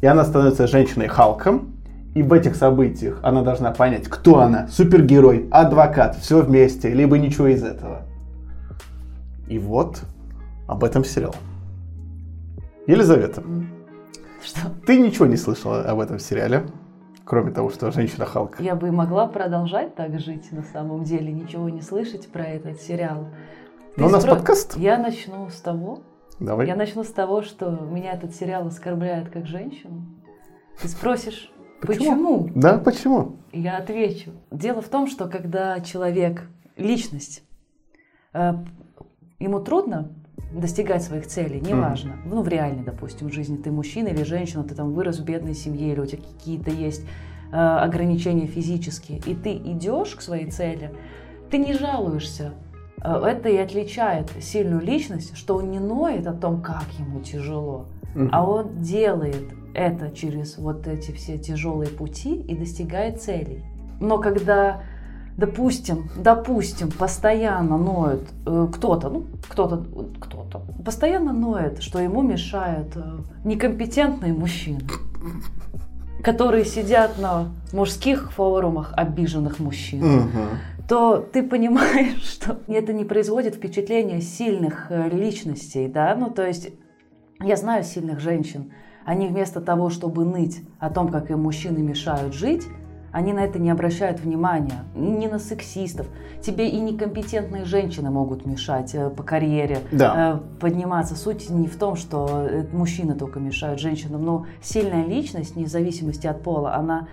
И она становится женщиной Халком, и в этих событиях она должна понять, кто она, супергерой, адвокат, все вместе, либо ничего из этого. И вот об этом сериал. Елизавета, Что? ты ничего не слышала об этом сериале, кроме того, что женщина Халк. Я бы могла продолжать так жить на самом деле, ничего не слышать про этот сериал. Ты Но у нас спро- подкаст. Я начну с того, Давай. я начну с того, что меня этот сериал оскорбляет как женщину. Ты спросишь, Почему? почему? Да, почему? Я отвечу. Дело в том, что когда человек, личность, э, ему трудно достигать своих целей, неважно, ну, в реальной, допустим, жизни, ты мужчина или женщина, ты там вырос в бедной семье, или у тебя какие-то есть э, ограничения физические, и ты идешь к своей цели, ты не жалуешься. Э, Это и отличает сильную личность, что он не ноет о том, как ему тяжело, Мгм. а он делает это через вот эти все тяжелые пути и достигает целей. Но когда, допустим, допустим, постоянно ноет э, кто-то, ну, кто-то, кто-то, постоянно ноет, что ему мешают э, некомпетентные мужчины, которые сидят на мужских форумах обиженных мужчин, то ты понимаешь, что это не производит впечатления сильных э, личностей, да, ну то есть я знаю сильных женщин, они вместо того, чтобы ныть о том, как им мужчины мешают жить, они на это не обращают внимания, не на сексистов. Тебе и некомпетентные женщины могут мешать э, по карьере Да. э, подниматься. Суть не в том, что э, мужчины только мешают женщинам, но сильная личность, вне зависимости от пола, она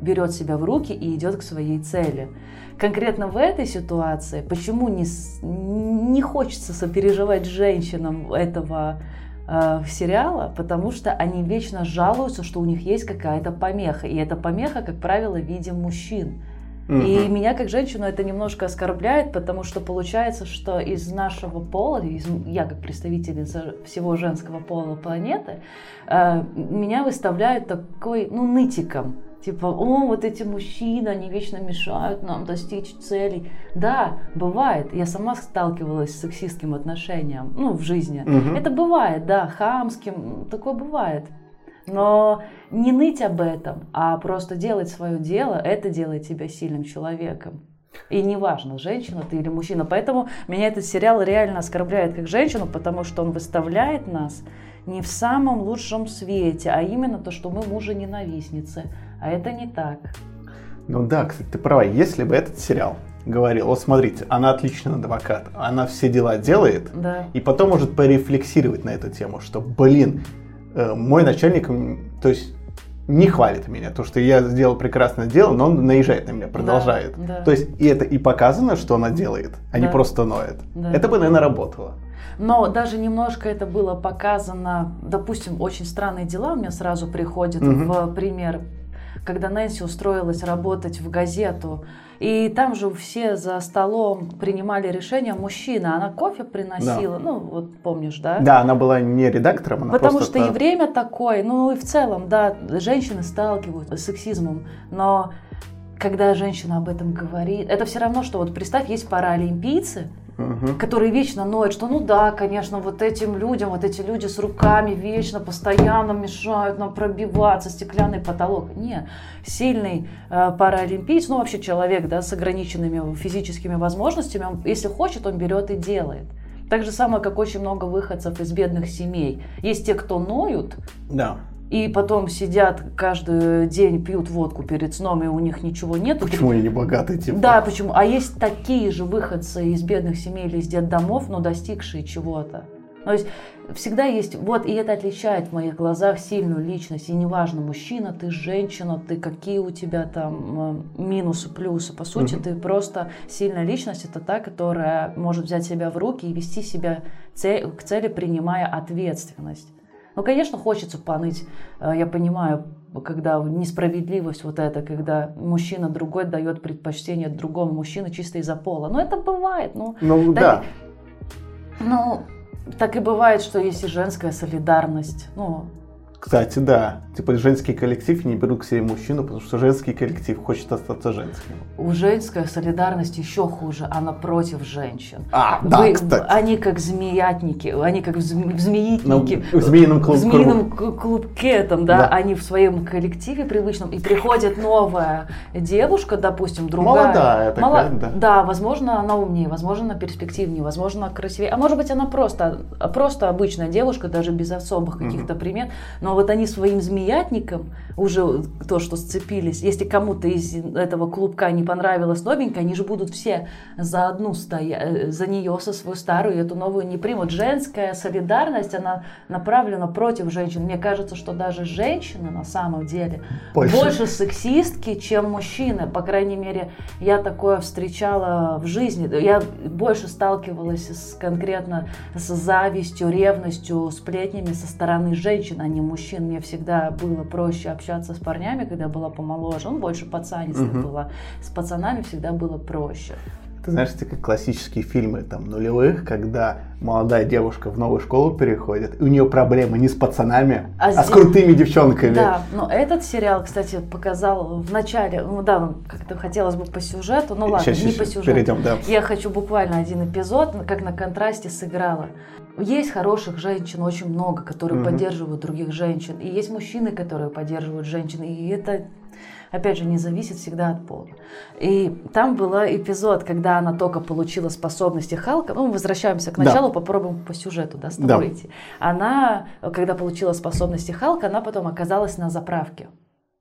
берет себя в руки и идет к своей цели. Конкретно в этой ситуации, почему не, не хочется сопереживать женщинам этого э, сериала, потому что они вечно жалуются, что у них есть какая-то помеха. И эта помеха, как правило, в виде мужчин. И Мгм. меня как женщину это немножко оскорбляет, потому что получается, что из нашего пола, из- я как представительница всего женского пола планеты, э, меня выставляют такой, ну, нытиком. Типа, о, вот эти мужчины, они вечно мешают нам достичь целей. Да, бывает. Я сама сталкивалась с сексистским отношением, ну, в жизни. Мгм. Это бывает, да, хамским, такое бывает. Но не ныть об этом, а просто делать свое дело, это делает тебя сильным человеком. И неважно, женщина ты или мужчина. Поэтому меня этот сериал реально оскорбляет как женщину, потому что он выставляет нас не в самом лучшем свете, а именно то, что мы мужа ненавистницы. А это не так. Ну да, кстати, ты права. Если бы этот сериал говорил, вот смотрите, она отличный адвокат, она все дела делает, Да. и потом может порефлексировать на эту тему, что, блин, э, мой начальник, то есть не хвалит меня, то, что я сделал прекрасное дело, но он наезжает на меня, продолжает. да. То есть и это и показано, что она делает, а не Да. просто ноет. Да. Это бы, наверное, работало. Но даже немножко это было показано, допустим, очень странные дела у меня сразу приходят Мгм. в пример, когда Нэнси устроилась работать в газету, и там же все за столом принимали решение мужчина, она кофе приносила, ну вот помнишь, да? Да, она была не редактором, она Потому что и та- время такое, ну и в целом, да, женщины сталкиваются с сексизмом, но когда женщина об этом говорит, это все равно, что вот представь, есть паралимпийцы, Мгм. которые вечно ноют, что ну да, конечно, вот этим людям, вот эти люди с руками вечно, постоянно мешают нам пробиваться, стеклянный потолок. Нет, сильный э, паралимпиец, ну вообще человек, да, с ограниченными физическими возможностями, он, если хочет, он берет и делает. Так же самое, как очень много выходцев из бедных семей. Есть те, кто ноют, Да. И потом сидят каждый день, пьют водку перед сном, и у них ничего нет. Почему я не богатый, типа? Да, почему? А есть такие же выходцы из бедных семей или из детдомов, но достигшие чего-то. То есть всегда есть, вот, и это отличает в моих глазах сильную личность. И неважно, мужчина ты, женщина ты, какие у тебя там э, минусы, плюсы. По сути, ты просто сильная личность. Это та, которая может взять себя в руки и вести себя цель- к цели, принимая ответственность. Ну, конечно, хочется поныть, э, я понимаю, когда несправедливость вот это, когда мужчина другой дает предпочтение другому мужчине чисто из-за пола. Ну, это бывает. Ну, Ну так- да. Ну, так и бывает, что есть и женская солидарность. Ну, Кстати, да. Типа женский коллектив не берут к себе мужчину, потому что женский коллектив хочет остаться женским. у женская солидарность еще хуже, она против женщин. А, да, Вы- кстати. Они как змеятники, они как зм- змеитники. Ну, в змеином клуб- В змеином клубке там, да, Да. они в своем коллективе привычном, и приходит новая девушка, допустим, другая. Молодая такая, да. Да, возможно, она умнее, возможно, она перспективнее, возможно, она красивее. А может быть, она просто, просто обычная девушка, даже без особых каких-то примет. Но вот они своим змеятником, уже то, что сцепились, если кому-то из этого клубка не понравилось новенькое, они же будут все за одну стоять, за нее, со свою старую, эту новую не примут. Женская солидарность, она направлена против женщин. Мне кажется, что даже женщины на самом деле Больше. больше сексистки, чем мужчины. По крайней мере, я такое встречала в жизни. Я больше сталкивалась с, конкретно с завистью, ревностью, сплетнями со стороны женщин, а не мужчин. Мне всегда было проще общаться с парнями, когда была помоложе. Он больше пацанистая Мгм. была. С пацанами всегда было проще. Ты знаешь, это как классические фильмы там нулевых, когда молодая девушка в новую школу переходит, и у нее проблемы не с пацанами, А а, здесь- с крутыми девчонками. Да, но этот сериал, кстати, показал в начале, ну да, как-то хотелось бы по сюжету, ну ладно, Щас, не щас, по сюжету. перейдем, да. Я хочу буквально один эпизод, как на контрасте сыграла. Есть хороших женщин очень много, которые Мгм. поддерживают других женщин, и есть мужчины, которые поддерживают женщин, и это опять же, не зависит всегда от пола. И там был эпизод, когда она только получила способности Халка. Ну, возвращаемся к Да. началу, попробуем по сюжету да, Да. строить. Она, когда получила способности Халка, она потом оказалась на заправке.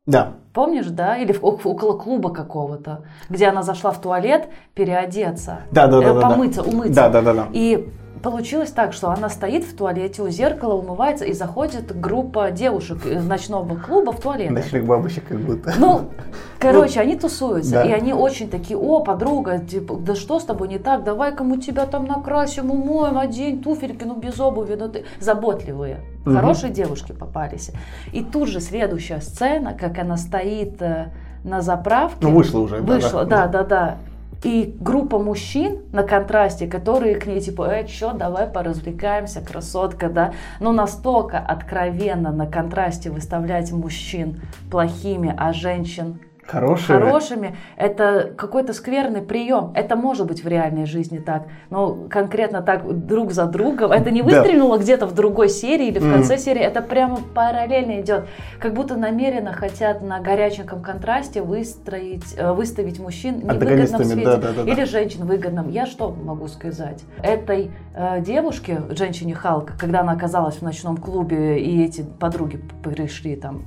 Да. Помнишь, да? Или в- около клуба какого-то, где она зашла в туалет переодеться, Да, да, да, э, да, да. помыться, умыться. Да, да, да, да. И получилось так, что она стоит в туалете у зеркала, умывается, и заходит группа девушек из ночного клуба в туалет. Ночных бабочек как будто. Ну, короче, они тусуются, да. и они очень такие, о, подруга, типа, да что с тобой не так, давай-ка мы тебя там накрасим, умоем, одень туфельки, ну без обуви, ну ты заботливые. Мгм. Хорошие девушки попались. И тут же следующая сцена, как она стоит э, на заправке. Ну, вышла уже. да, Вышла, да, да, да. И группа мужчин на контрасте, которые к ней типа, э, чё, давай поразвлекаемся, красотка, да. Но настолько откровенно на контрасте выставлять мужчин плохими, а женщин Хорошие. хорошими, это какой-то скверный прием. Это может быть в реальной жизни так, но конкретно так друг за другом. Это не Да. выстрелило где-то в другой серии или в конце серии, это прямо параллельно идет. Как будто намеренно хотят на горяченьком контрасте выстроить, э, выставить мужчин в невыгодном свете. да, да, да, да. Или женщин выгодном. Я что могу сказать? Этой э, девушке, женщине Халк, когда она оказалась в ночном клубе и эти подруги пришли там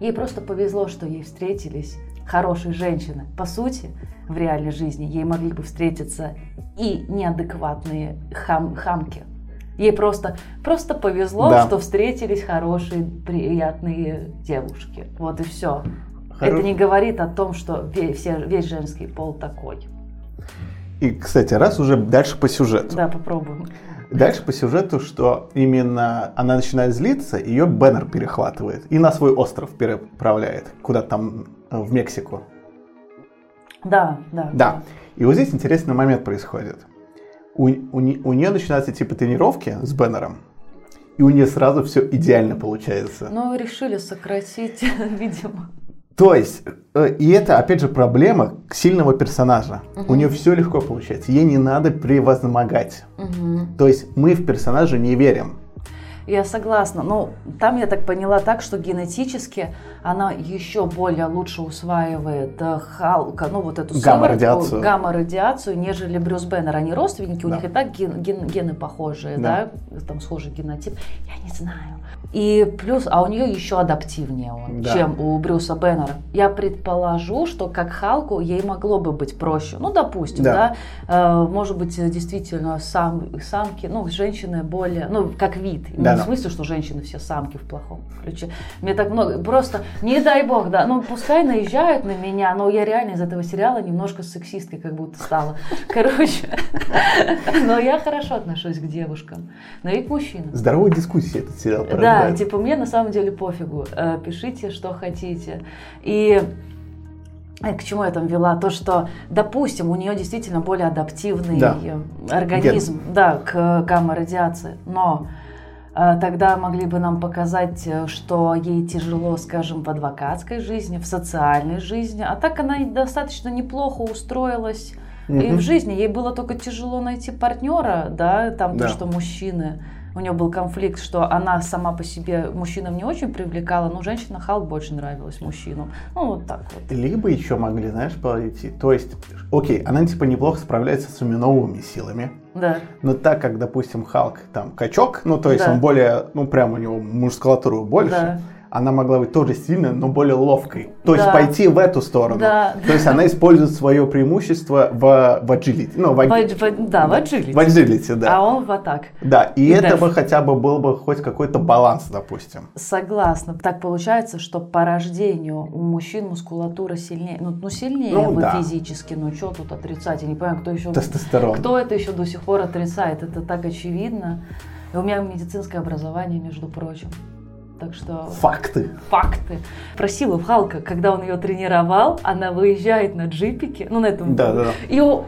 Ей просто повезло, что ей встретились хорошие женщины. По сути, в реальной жизни ей могли бы встретиться и неадекватные хам, хамки. Ей просто, просто повезло, Да. что встретились хорошие, приятные девушки. Вот и все. Хоро- Это не говорит о том, что ве- все, весь женский пол такой. И, кстати, раз уже дальше по сюжету. Да, попробуем. Дальше по сюжету, что именно она начинает злиться, ее Беннер перехватывает и на свой остров переправляет, куда там э, в Мексику. Да, да. Да. И вот здесь интересный момент происходит. У, у, у нее начинаются типа тренировки с Беннером, и у нее сразу все идеально получается. Ну, решили сократить, видимо. То есть, э, и это, опять же, проблема сильного персонажа. У нее все легко получается, ей не надо превозмогать. Мгм. То есть мы в персонажа не верим. Я согласна. Ну, там я так поняла так, что генетически она еще более лучше усваивает э, Халка, ну вот эту Гамма-радиацию. гамма-радиацию, нежели Брюс Беннер. Они родственники, у Да. них и так ген- ген- гены похожие, Да. да. там схожий генотип. Я не знаю. И плюс, а у нее еще адаптивнее он, Да. чем у Брюса Беннера. Я предположу, что как Халку ей могло бы быть проще. Ну, допустим, Да. да, Э, может быть, действительно, сам, самки, ну, женщины более, ну, как вид. Да, не да. в смысле, что женщины все самки в плохом ключе. Мне так много, просто, не дай бог, да, ну, пускай наезжают на меня, но я реально из этого сериала немножко сексисткой как будто стала. Короче, но я хорошо отношусь к девушкам, но и к мужчинам. Здоровая дискуссия этот сериал Да, обсуждать. Да, типа мне на самом деле пофигу. Э, пишите, что хотите. И э, к чему я там вела? То, что, допустим, у нее действительно более адаптивный Да. э, организм, да, к гамма-радиации. Но тогда могли бы нам показать, э, что ей тяжело, скажем, в адвокатской жизни, в социальной жизни. А так она и достаточно неплохо устроилась и Мгм. в жизни. Ей было только тяжело найти партнера, да, там Да. то, что мужчины. У нее был конфликт, что она сама по себе мужчинам не очень привлекала, но женщина Халк больше нравилась мужчинам. Ну, вот так вот. Либо еще могли, знаешь, пойти. То есть, окей, она типа неплохо справляется с своими новыми силами. Да. Но так как, допустим, Халк там качок, ну то есть Да. он более, ну прям у него мускулатуру больше, Да. Она могла быть тоже сильной, но более ловкой. То есть Да. пойти в эту сторону. Да. То есть она использует свое преимущество в, в agility. Ну, в, В, в- да, в agility. в agility, да. А он в атак. Да, и, И это бы хотя бы был бы хоть какой-то баланс, допустим. Согласна. Так получается, что по рождению у мужчин мускулатура сильнее. Ну, ну сильнее Ну, вы да. физически, ну что тут отрицать? Я не понимаю, кто еще... Тестостерон. Кто это еще до сих пор отрицает? Это так очевидно. И у меня медицинское образование, между прочим. Так что Факты. факты. Просила Халка, когда он ее тренировал, она выезжает на джипике, ну на этом. Да, да. И о,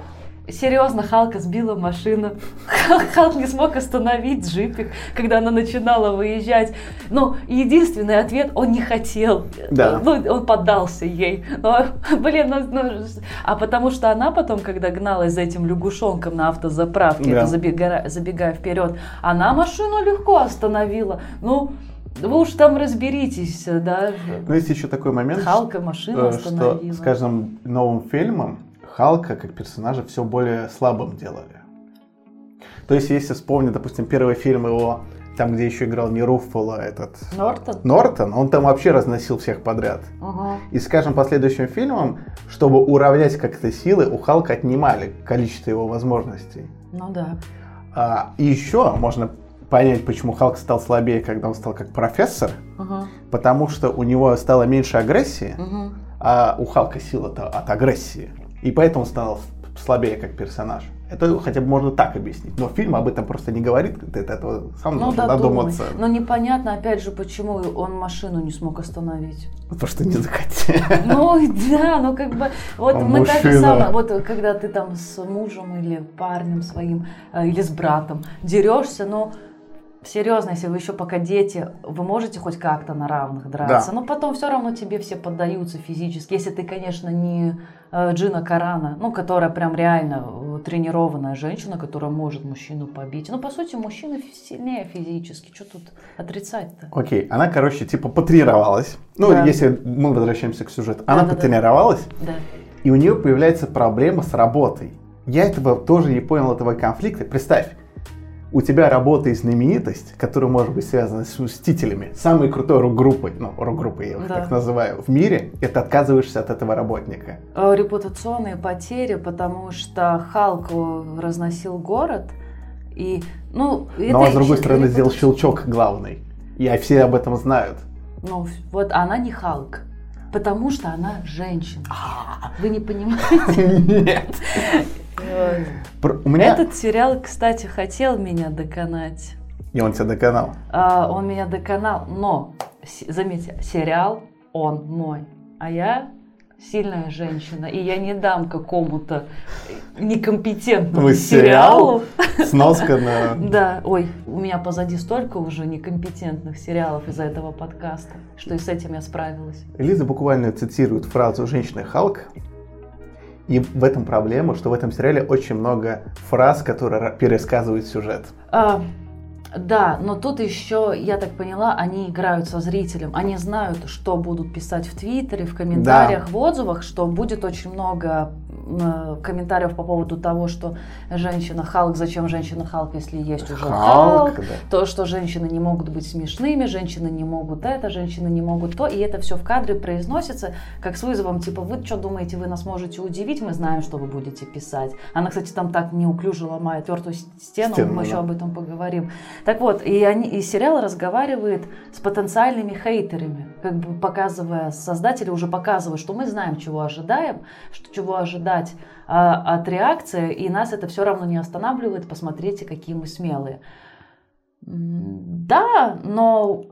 серьезно, Халка сбила машину. Халк не смог остановить джипик, когда она начинала выезжать. Ну, единственный ответ, он не хотел. Да. Ну, он поддался ей. Но, блин, ну, ну, а потому что она потом, когда гналась за этим лягушонком на автозаправке, Да. это забегая, забегая вперед, она машину легко остановила. Ну, вы уж там разберитесь, да. Но есть еще такой момент, Халка э, остановила. что с каждым новым фильмом Халка как персонажа все более слабым делали. То есть, если вспомнить, допустим, первый фильм его, там, где еще играл не Руффало, а этот Нортон? Нортон, он там вообще разносил всех подряд. Ага. И с каждым последующим фильмом, чтобы уравнять как-то силы, у Халка отнимали количество его возможностей. Ну да. А, и еще можно понять, почему Халк стал слабее, когда он стал как профессор, Ага. потому что у него стало меньше агрессии, Мгм. а у Халка сила-то от агрессии. И поэтому он стал слабее как персонаж. Это хотя бы можно так объяснить. Но фильм об этом просто не говорит, ты от этого сам Ну должен додуматься. Но непонятно, опять же, почему он машину не смог остановить. Потому что не захотел. Ну да, ну как бы, вот А мы так же самое, вот когда ты там с мужем или парнем своим, э, или с братом дерешься, но серьезно, если вы еще пока дети, вы можете хоть как-то на равных драться, Да. но потом все равно тебе все поддаются физически, если ты, конечно, не э, Джина Карана, ну, которая прям реально э, тренированная женщина, которая может мужчину побить. Ну, по сути, мужчина сильнее физически, что тут отрицать-то? Окей, она, короче, типа потренировалась. Ну, Да. если мы возвращаемся к сюжету. Она Да-да-да. потренировалась, Да. и у нее появляется проблема с работой. Я этого тоже не понял, этого конфликта. Представь, у тебя работа и знаменитость, которая может быть связана с Мстителями, самой крутой рок-группой, ну, рок-группой я их Да. так называю, в мире, и ты отказываешься от этого работника. Э, репутационные потери, потому что Халк э, разносил город. И, ну, Но, это с другой стороны, сделал репута- щелчок главный. И все об этом знают. Ну, вот она не Халк. Потому что она женщина. А. Вы не понимаете? Нет. Пр- У меня... Этот сериал, кстати, хотел меня доконать. И он тебя доконал. А, Он меня доконал, но, заметьте, сериал он мой, а я сильная женщина, и я не дам какому-то некомпетентному Вы сериалу. Сноска на... Да, ой, у меня позади столько уже некомпетентных сериалов из-за этого подкаста, что и с этим я справилась. Лиза буквально цитирует фразу «женщины Халк». И в этом проблема, что в этом сериале очень много фраз, которые пересказывают сюжет. А, да, но тут еще, я так поняла, они играют со зрителем. Они знают, что будут писать в Твиттере, в комментариях, в отзывах, что будет очень много комментариев по поводу того, что женщина Халк, зачем женщина Халк, если есть уже Халк, да. то, что женщины не могут быть смешными, женщины не могут это, женщины не могут то, и это все в кадре произносится как с вызовом, типа, вы что думаете, вы нас можете удивить, мы знаем, что вы будете писать. Она, кстати, там так неуклюже ломает твердую стену, Стену, мы еще да. об этом поговорим. Так вот, и, они, и сериал разговаривает с потенциальными хейтерами, как бы показывая, создатели уже показывают, что мы знаем, чего ожидаем, что, чего ожидать а, от реакции, и нас это все равно не останавливает, посмотрите, какие мы смелые. Да, но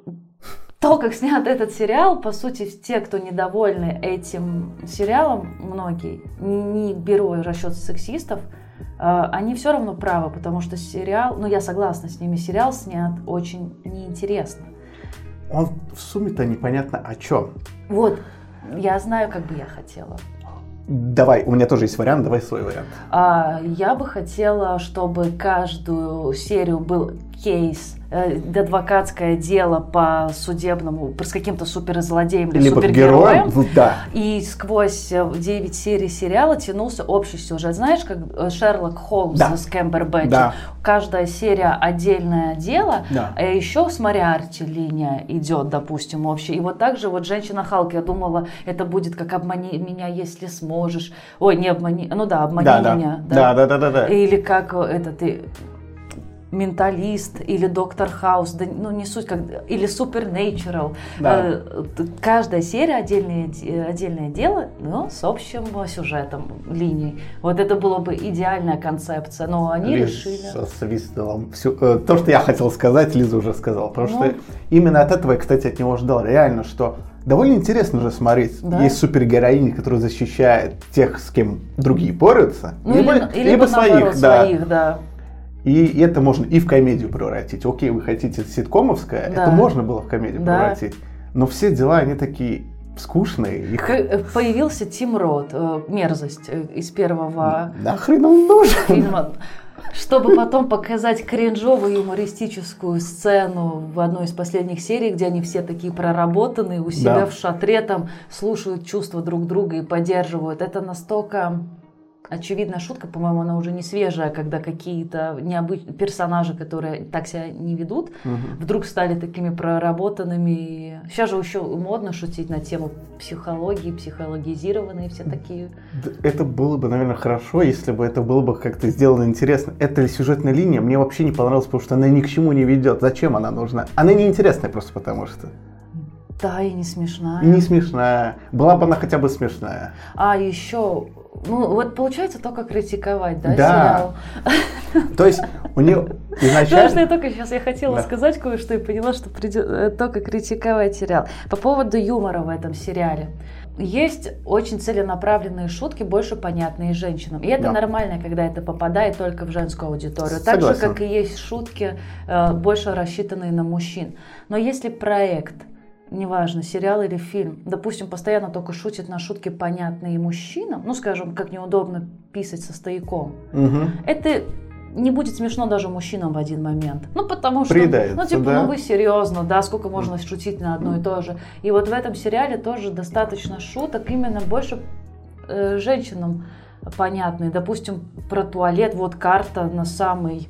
то, как снят этот сериал, по сути, те, кто недовольны этим сериалом, многие, не беру в расчет сексистов, э, они все равно правы, потому что сериал, ну я согласна с ними, сериал снят очень неинтересно. Он в сумме-то непонятно о чем. Вот, я знаю, как бы я хотела. Давай, у меня тоже есть вариант, давай свой вариант. А, я бы хотела, чтобы каждую серию был кейс адвокатское дело по судебному, с каким-то суперзлодеем или Либо супергероем. Героем, да. И сквозь 9 серий сериала тянулся общий сюжет. Знаешь, как э, Шерлок Холмс да. с Кэмбербэтчем. Да. Каждая серия отдельное дело, да. а еще с Мариарти линия идет, допустим, общая. И вот так же вот женщина Халк, я думала, это будет как обмани меня, если сможешь. Ой, не обмани, ну да, обмани да, меня. Да. Да. да, да, да, да. Или как это ты менталист или доктор Хаус, да, ну не суть, как, или Supernatural. Да. Э, каждая серия отдельное, отдельное дело, но с общим сюжетом, линией. Вот это было бы идеальная концепция, но они Лиз, решили... Лиз всю, э, то, что я хотел сказать, Лиза уже сказала. Потому ну... что именно от этого я, кстати, от него ждал. Реально, что довольно интересно же смотреть. Да? Есть супергероини, которая защищает тех, с кем другие борются. Ну, либо, или, либо, своих, наоборот, да. своих, да. И это можно и в комедию превратить. Окей, вы хотите ситкомовское, да. это можно было в комедию да. превратить. Но все дела, они такие скучные. Их... Э, появился Тим Рот, э, мерзость э, из первого Нахрен он нужен? фильма. Чтобы потом показать кринжовую юмористическую сцену в одной из последних серий, где они все такие проработанные, у себя да. в шатре там слушают чувства друг друга и поддерживают. Это настолько очевидная шутка, по-моему, она уже не свежая, когда какие-то необычные персонажи, которые так себя не ведут, угу. вдруг стали такими проработанными. Сейчас же еще модно шутить на тему психологии, психологизированные все такие. Это было бы, наверное, хорошо, если бы это было бы как-то сделано интересно. Эта сюжетная линия мне вообще не понравилась, потому что она ни к чему не ведет. Зачем она нужна? Она неинтересная просто потому что. Да, и не смешная. Не смешная. Была бы она хотя бы смешная. А еще ну, вот получается только критиковать, да, да. сериал? То есть у нее изначально... Знаешь, я только сейчас я хотела да. сказать кое-что и поняла, что придет э, только критиковать сериал. По поводу юмора в этом сериале. Есть очень целенаправленные шутки, больше понятные женщинам. И это да. нормально, когда это попадает только в женскую аудиторию. Так же, как и есть шутки, э, больше рассчитанные на мужчин. Но если проект неважно, сериал или фильм, допустим, постоянно только шутит на шутки, понятные мужчинам, ну, скажем, как неудобно писать со стояком, угу. это не будет смешно даже мужчинам в один момент. Ну, потому что, Придается, ну, типа, да? ну, вы серьезно, да, сколько можно шутить на одно и то же. И вот в этом сериале тоже достаточно шуток, именно больше э, женщинам понятные. Допустим, про туалет, вот карта на самый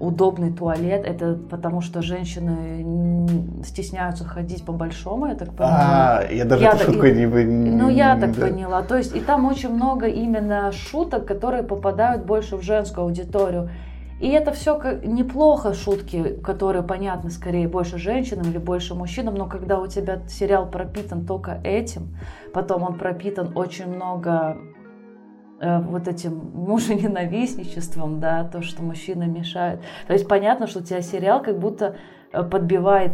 удобный туалет, это потому что женщины стесняются ходить по большому, я так поняла. А, я даже я, эту шутку не Ну, я так да. поняла. То есть, и там очень много именно шуток, которые попадают больше в женскую аудиторию. И это все неплохо, шутки, которые понятны скорее больше женщинам или больше мужчинам, но когда у тебя сериал пропитан только этим, потом он пропитан очень много Э, вот этим мужененавистничеством, да, то, что мужчины мешают. То есть понятно, что у тебя сериал как будто э, подбивает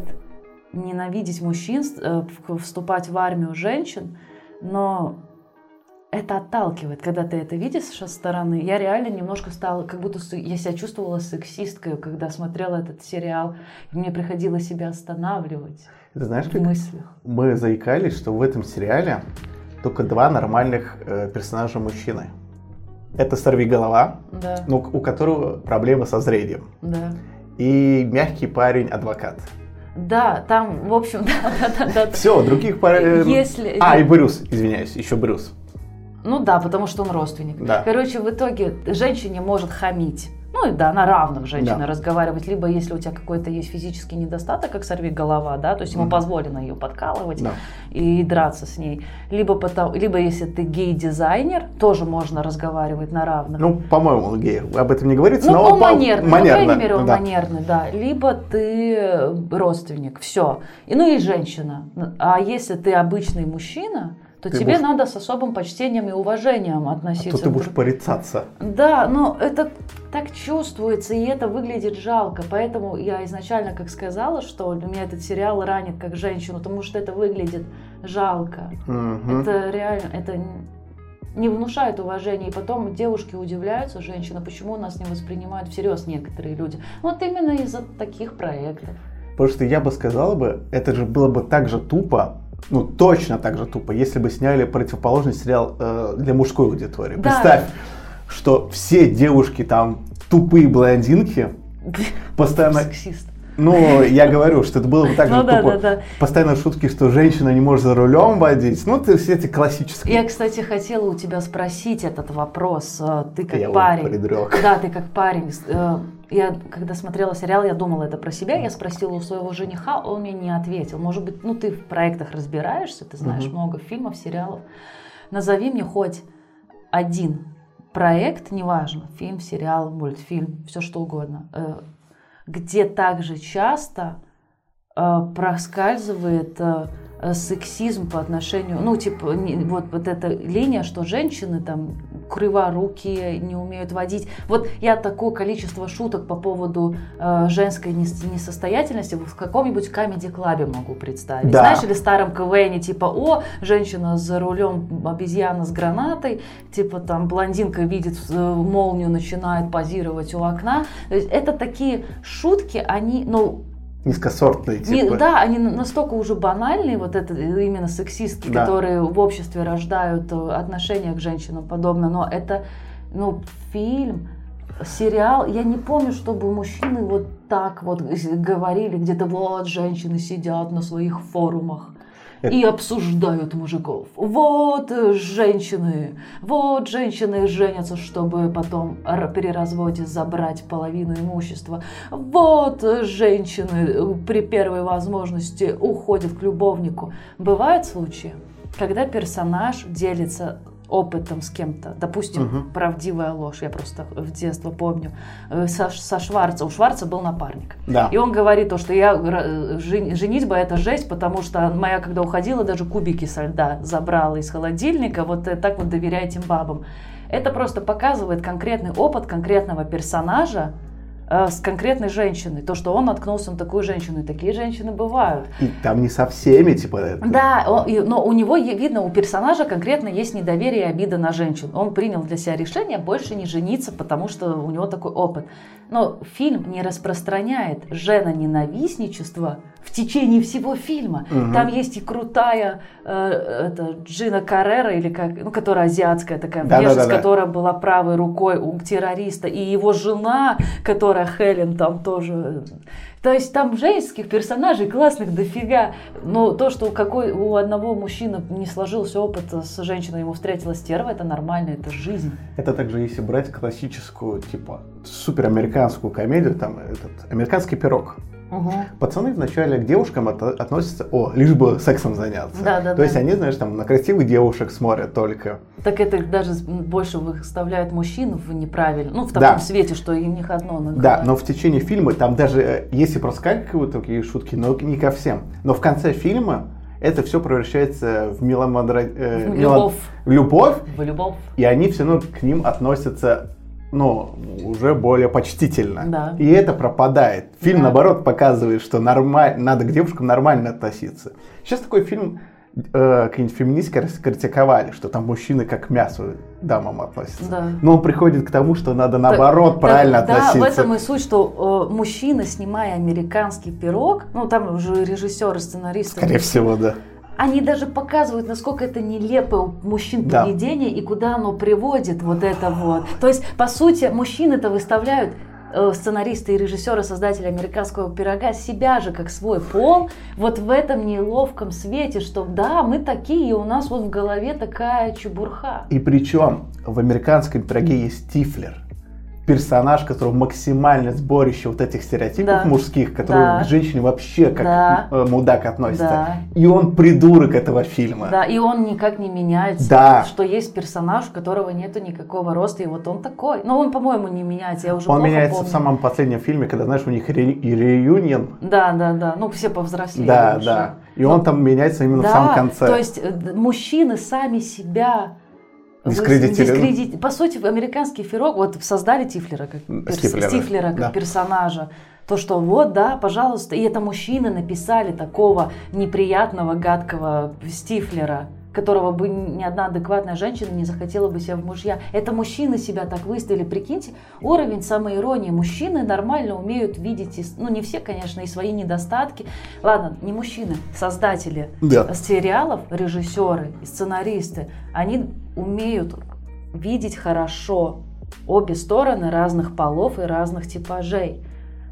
ненавидеть мужчин, э, вступать в армию женщин, но это отталкивает, когда ты это видишь со стороны. Я реально немножко стала, как будто я себя чувствовала сексисткой, когда смотрела этот сериал. И мне приходилось себя останавливать Ты знаешь, в мыслях. Мы заикались, что в этом сериале только два нормальных э, персонажа мужчины. Это сорви голова, да. ну, у которого проблемы со зрением. Да. И мягкий парень адвокат. Да, там, в общем, да, да, да. да. Все, других парней. Если... А, и Брюс, извиняюсь, еще Брюс. Ну да, потому что он родственник. Да. Короче, в итоге женщине может хамить ну да, на равных женщина да. разговаривать, либо если у тебя какой-то есть физический недостаток, как сорви голова, да, то есть ему mm позволено ее подкалывать да. и драться с ней, либо потом, либо если ты гей-дизайнер, тоже можно разговаривать на равных. Ну, по-моему, он гей, об этом не говорится, ну, но он манерный, манерно, ну, по крайней мере, он да. манерный, да, либо ты родственник, все, и ну и женщина, а если ты обычный мужчина, то Ты тебе будешь- надо с особым почтением и уважением А относиться. то ты будешь порицаться. Да, но это так чувствуется, и это выглядит жалко. Поэтому я изначально как сказала, что меня этот сериал ранит как женщину, потому что это выглядит жалко. Мгм. Это реально, это не внушает уважения. И потом девушки удивляются, женщины, почему нас не воспринимают всерьез некоторые люди. Вот именно из-за таких проектов. Потому что я бы сказал бы, это же было бы так же тупо, ну точно так же тупо, если бы сняли противоположный сериал э, для мужской аудитории. Да. Представь, что все девушки там тупые блондинки, постоянно... Сексист. Ну, я говорю, что это было бы так же Ну да, тупо. да, да. Постоянно шутки, что женщина не может за рулем водить. Ну, это все эти классические. Я, кстати, хотела у тебя спросить этот вопрос. Э, Ты как Я парень. предрек. Да, ты как парень. Э, Я, когда смотрела сериал, я думала это про себя. Я спросила у своего жениха, он мне не ответил. Может быть, ну ты в проектах разбираешься, ты знаешь Мгм. много фильмов, сериалов. Назови мне хоть один проект, неважно, фильм, сериал, мультфильм, все что угодно, э, где также часто э, проскальзывает э, сексизм по отношению, ну, типа, не- вот, вот эта линия, что женщины там криворукие, не умеют водить. Вот я такое количество шуток по поводу э, женской нес- несостоятельности в каком-нибудь камеди-клабе могу представить. Да. Знаешь, или старом КВНе, типа, о, женщина за рулем, обезьяна с гранатой, типа там блондинка видит э, молнию, начинает позировать у окна. То есть это такие шутки, они, ну, Низкосортные, не- типа. да, они на- настолько уже банальные, вот это э, именно сексистки, Да. которые в обществе рождают э, отношение к женщинам подобно, но это, ну, фильм, сериал, я не помню, чтобы мужчины вот так вот э, говорили, где-то вот женщины сидят на своих форумах. И обсуждают мужиков. Вот э, женщины, вот женщины женятся, чтобы потом при разводе забрать половину имущества. Вот женщины э, при первой возможности уходят к любовнику. Бывают случаи, когда персонаж делится опытом с кем-то, допустим, Мгм. правдивая ложь, я просто в детство помню, э, со, со Шварца, у Шварца был напарник. Да. И он говорит то, что я жен- женитьба это жесть, потому что моя, когда уходила, даже кубики со льда забрала из холодильника. Вот э, так вот доверяй этим бабам. Это просто показывает конкретный опыт конкретного персонажа э, с конкретной женщиной. То, что он наткнулся на такую женщину. И такие женщины бывают. И там не со всеми, типа, это. Да, он- и- но у него видно, у персонажа конкретно есть недоверие и обида на женщин. Он принял для себя решение больше не жениться, потому что у него такой опыт. Но фильм не распространяет жена-ненавистничество в течение всего фильма. Мгм. Там есть и крутая э, это, Джина Каррера, или как, ну, которая азиатская такая Да-да-да-да. внешность, которая была правой рукой у террориста, и его жена, которая Хелен там тоже то есть там женских персонажей классных дофига. Но то, что какой у одного мужчины не сложился опыт с женщиной, ему встретилась стерва, это нормально, это жизнь. Это также, если брать классическую, типа, суперамериканскую комедию, там, этот, американский пирог. Пацаны вначале к девушкам это относятся, о, лишь бы сексом заняться. Да, да, То да. есть они, знаешь, там на красивых девушек смотрят только. Так это даже больше выставляет мужчин в неправильно, ну в Да. таком свете, что им них одно на Да, но в течение фильма там даже, э, если проскакивают такие шутки, но не ко всем. Но в конце фильма это все превращается в меломадра... э, В мело- любовь. в любовь, В любовь. и они все равно к ним относятся, ну, уже более почтительно. Да. И это пропадает. Фильм, Да. наоборот, показывает, что нормаль... надо к девушкам нормально относиться. Сейчас такой фильм э, какие-нибудь феминистки раскритиковали, что там мужчины как к мясу дамам относятся. Да. Но он приходит к тому, что надо наоборот Так, правильно да, относиться. Да, в этом и суть, что э, мужчина, снимая американский пирог, ну там уже режиссеры, сценаристы, Скорее всего, да. Они даже показывают, насколько это нелепое у мужчин Да. поведение и куда оно приводит, вот это вот. То есть, по сути, мужчины-то выставляют э, сценаристы и режиссеры, создатели американского пирога, себя же как свой пол, вот в этом неловком свете, что да, мы такие, и у нас вот в голове такая чебурха. И причем в американском пироге есть Тифлер. Персонаж, который максимально сборище вот этих стереотипов Да. мужских, которые Да. к женщине вообще как Да. э, мудак относятся. Да. И он придурок этого фильма. Да, и он никак не меняется. Да. Что есть персонаж, у которого нету никакого роста, и вот он такой. Но он, по-моему, не меняется. Я уже Он меняется помню. в самом последнем фильме, когда, знаешь, у них ре- реюнион. Да, да, да. Ну, все повзрослели Да, уже. да. И он там меняется именно да, в самом конце. то есть э, мужчины сами себя вы- Дискредитировали. дискредит- По сути, американский фирог, вот создали Тифлера как, перс- Стифлера, Стифлера как да. персонажа. То, что вот, да, пожалуйста, и это мужчины написали такого неприятного, гадкого Стифлера, которого бы ни одна адекватная женщина не захотела бы себе в мужья. Это мужчины себя так выставили. Прикиньте, уровень самоиронии. Мужчины нормально умеют видеть, ну не все, конечно, и свои недостатки. Ладно, не мужчины, создатели Да. сериалов, режиссеры сценаристы, они умеют видеть хорошо обе стороны разных полов и разных типажей.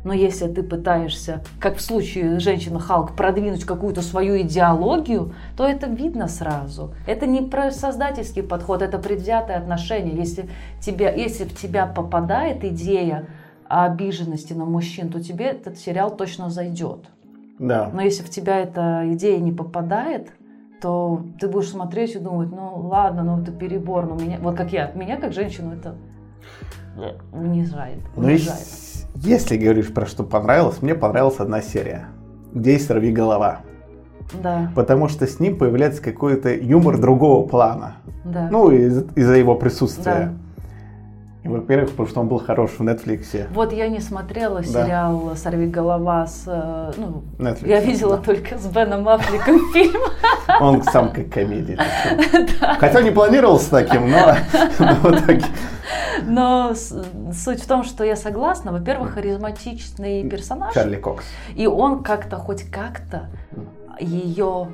Но если ты пытаешься, как в случае женщины Халк, продвинуть какую-то свою идеологию, то это видно сразу. Это не про создательский подход, это предвзятое отношение. Если, тебе, если в тебя попадает идея обиженности на мужчин, то тебе этот сериал точно зайдет. Да. Но если в тебя эта идея не попадает, то ты будешь смотреть и думать, ну ладно, ну это перебор, но меня, вот как я, меня как женщину это унижает. Но унижает. ес- если говоришь про что понравилось, мне понравилась одна серия, где есть «Сорви голова». Да, Потому что с ним появляется какой-то юмор другого плана. да. Ну, из- из-за его присутствия. Да. Во-первых, потому что он был хорош в Netflix. Вот я не смотрела сериал «Сорви голова» с... э, Ну, Netflix, я видела да. только с Беном Аффлеком фильм. Он сам как комедия. Хотя не планировался таким, но но суть в том, что я согласна. Во-первых, харизматичный персонаж. Чарли Кокс. И он как-то, хоть как-то ее,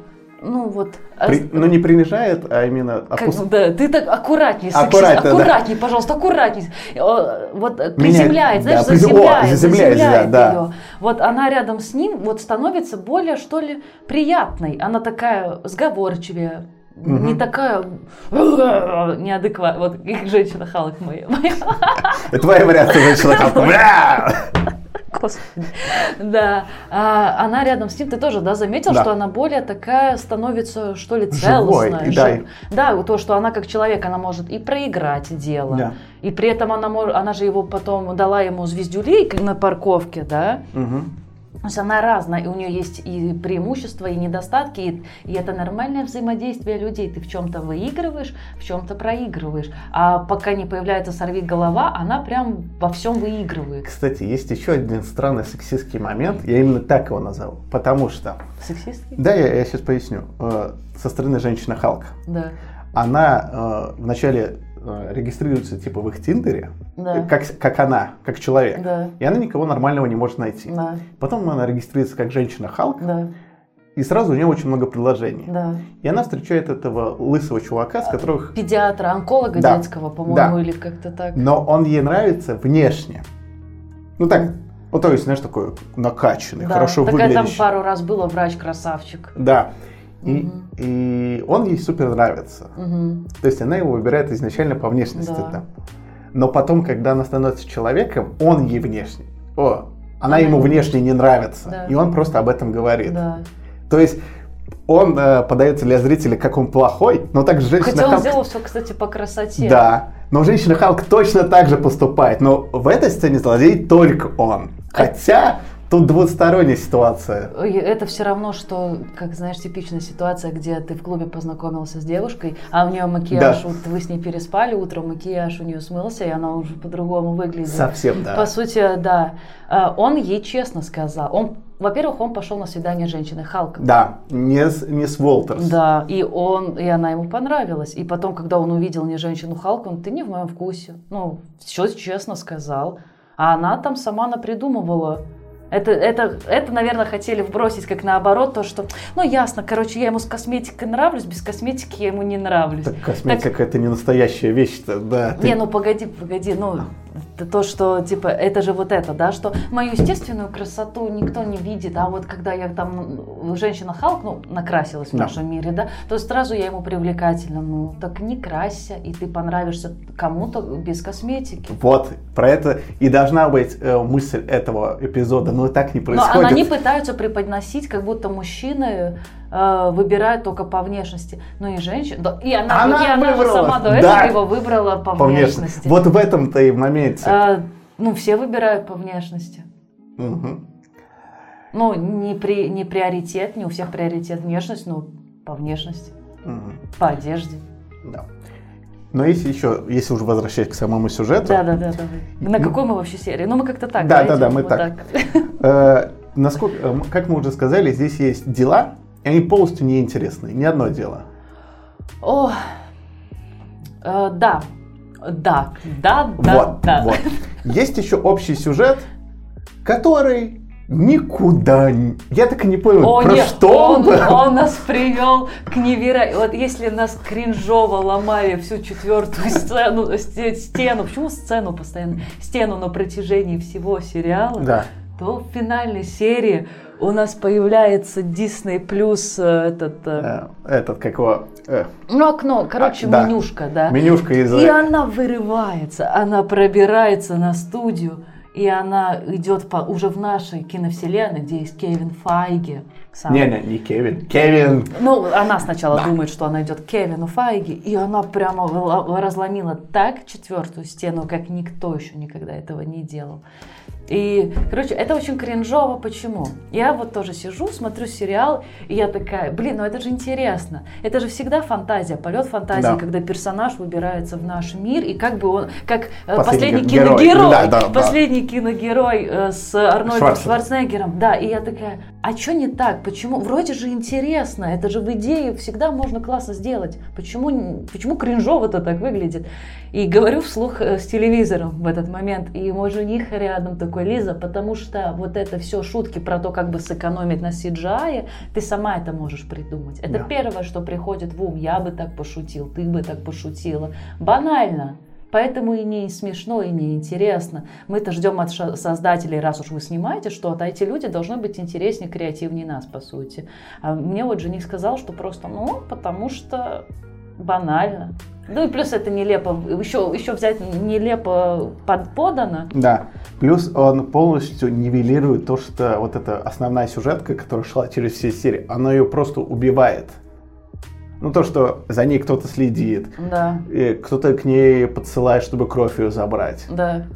ну вот... При- ну, не принижает, а именно Как- опус- да, ты так аккуратней, сексист, Аккуратно, да. пожалуйста, аккуратней. Э, Вот э, приземляет, знаешь, да, призем- о, заземляет, заземляет, заземляет да, да. ее. Вот она рядом с ним вот становится более, что ли, приятной. Она такая сговорчивее, не такая неадекватная, вот как женщина Халк моя. Это твоя вариация женщина. Господи. Да. А она рядом с ним, ты тоже, да, заметил, Да. что она более такая становится, что ли, Живой, целостная. и да, жив- Да, то, что она как человек, она может и проиграть дело. Да. И при этом она, она же его потом дала ему звездюлей на парковке, да. Мгм. То есть она разная, и у нее есть и преимущества, и недостатки, и, и это нормальное взаимодействие людей. Ты в чем-то выигрываешь, в чем-то проигрываешь. А пока не появляется сорви голова, она прям во всем выигрывает. Кстати, есть еще один странный сексистский момент. Я именно так его назову. Потому что, Сексистский? да, я, сейчас поясню. Э, Со стороны женщины Халк. Да. Она э, вначале э, регистрируется типа в их Тиндере, Да. э, как, как она, как человек. Да. И она никого нормального не может найти. Да, Потом она регистрируется как женщина Халк, да, и сразу у нее очень много предложений. да. И она встречает этого лысого чувака, с которых... Педиатра, онколога Да. детского, по-моему, Да. или как-то так. Но он ей нравится внешне. Ну так, ну то есть, знаешь, такой накачанный, Да. хорошо так я там выглядящий. пару раз было врач-красавчик. Да. И, и он ей супер нравится. Мгм. То есть она его выбирает изначально по внешности. Да. там. Но потом, когда она становится человеком, он ей внешне. О, она ему- внешне не нравится. Да. И он просто об этом говорит. Да. То есть он э, подается для зрителя как он плохой, но также женщина Хотя он Халк- сделал все, кстати, по красоте. Да, но женщина Халк точно так же поступает. Но в этой сцене злодей только он. Хотя тут двусторонняя ситуация. Это все равно, что, как знаешь, типичная ситуация, где ты в клубе познакомился с девушкой, а у нее макияж, Да. вот вы с ней переспали, утром макияж у нее смылся, и она уже по-другому выглядит. Совсем, да. По сути, да. А, Он ей честно сказал. Он, во-первых, он пошел на свидание с женщиной Халком. Да, не с, не с Уолтерс. Да, и он, и она ему понравилась. И потом, когда он увидел не женщину Халк, он, ты не в моем вкусе. Ну, все честно сказал. А она там сама напридумывала. Это, это, это, наверное, хотели вбросить как наоборот, то, что, ну, ясно, короче, я ему с косметикой нравлюсь, без косметики я ему не нравлюсь. Так косметика это не настоящая вещь-то, да. ты- Не, ну погоди, погоди, ну то, что, типа, это же вот это, да, что мою естественную красоту никто не видит, а вот когда я там, женщина Халк, ну, накрасилась в Да. нашем мире, да, то сразу я ему привлекательна, ну, так не красься, и ты понравишься кому-то без косметики. Вот, про это и должна быть э, мысль этого эпизода, но так не Но происходит. они пытаются преподносить, как будто мужчины э, выбирают только по внешности. Ну и женщина, да, и она, Она и она же сама до да. этого его выбрала по, По внешности. внешности. Вот в этом-то и моменте. Э, ну, все выбирают по внешности. Мгм. Ну, не, при, не приоритет, не у всех приоритет внешность, но по внешности, Мгм. по одежде. Да. Но если еще, если уже возвращаясь к самому сюжету, Да, да, да, давай. На какой мы вообще серии? Ну, мы как-то так. Да, да, да, мы вот так. э, насколько, э, как мы уже сказали, здесь есть дела, и они полностью неинтересны. Ни одно дело. О, э, да, да, да, да, вот, да. вот. Есть еще общий сюжет, который никуда. Я так и не понял, О, про нет, что он, был. он нас привел к невероятному... Вот если нас кринжово ломали всю четвертую сцену, сте- стену, почему сцену постоянно? Стену на протяжении всего сериала, Да. то в финальной серии у нас появляется Disney плюс этот... э, Э, Этот, как его... э, Ну, окно, короче, А, да. менюшка, да. Менюшка из... И она вырывается, она пробирается на студию, и она идет по, уже в нашей киновселенной, где есть Кевин Файги. сам. Не-не, не Кевин. Кевин! Ну, она сначала Да. думает, что она идет к Кевину Файги, и она прямо разломила так четвертую стену, как никто еще никогда этого не делал. И, короче, это очень кринжово. Почему? Я вот тоже сижу, смотрю сериал, и я такая, блин, ну это же интересно. Это же всегда фантазия, полет фантазии, Да. когда персонаж выбирается в наш мир, и как бы он, как э, Последний последний герой. киногерой, Да, да, да. последний киногерой э, с Арнольдом Шварценеггер. Шварценеггером. Да, и я такая, а что не так? Почему? Вроде же интересно, это же в идее всегда можно классно сделать. Почему, почему кринжово-то так выглядит? И говорю вслух э, с телевизором в этот момент, и мой жених рядом такой, Лиза, потому что вот это все шутки про то, как бы сэкономить на CGI, ты сама это можешь придумать. Это Да. первое, что приходит в ум. Я бы так пошутил, ты бы так пошутила. Банально. Поэтому и не смешно, и не интересно. Мы-то ждем от создателей, раз уж вы снимаете что-то, а эти люди должны быть интереснее, креативнее нас, по сути. А мне вот жених сказал, что просто, ну, потому что банально. Ну и плюс это нелепо, еще, еще взять нелепо под, подано. Да. Плюс он полностью нивелирует то, что вот эта основная сюжетка, которая шла через все серии, она ее просто убивает. Ну, то, что за ней кто-то следит, Да, и кто-то к ней подсылает, чтобы кровь ее забрать. да,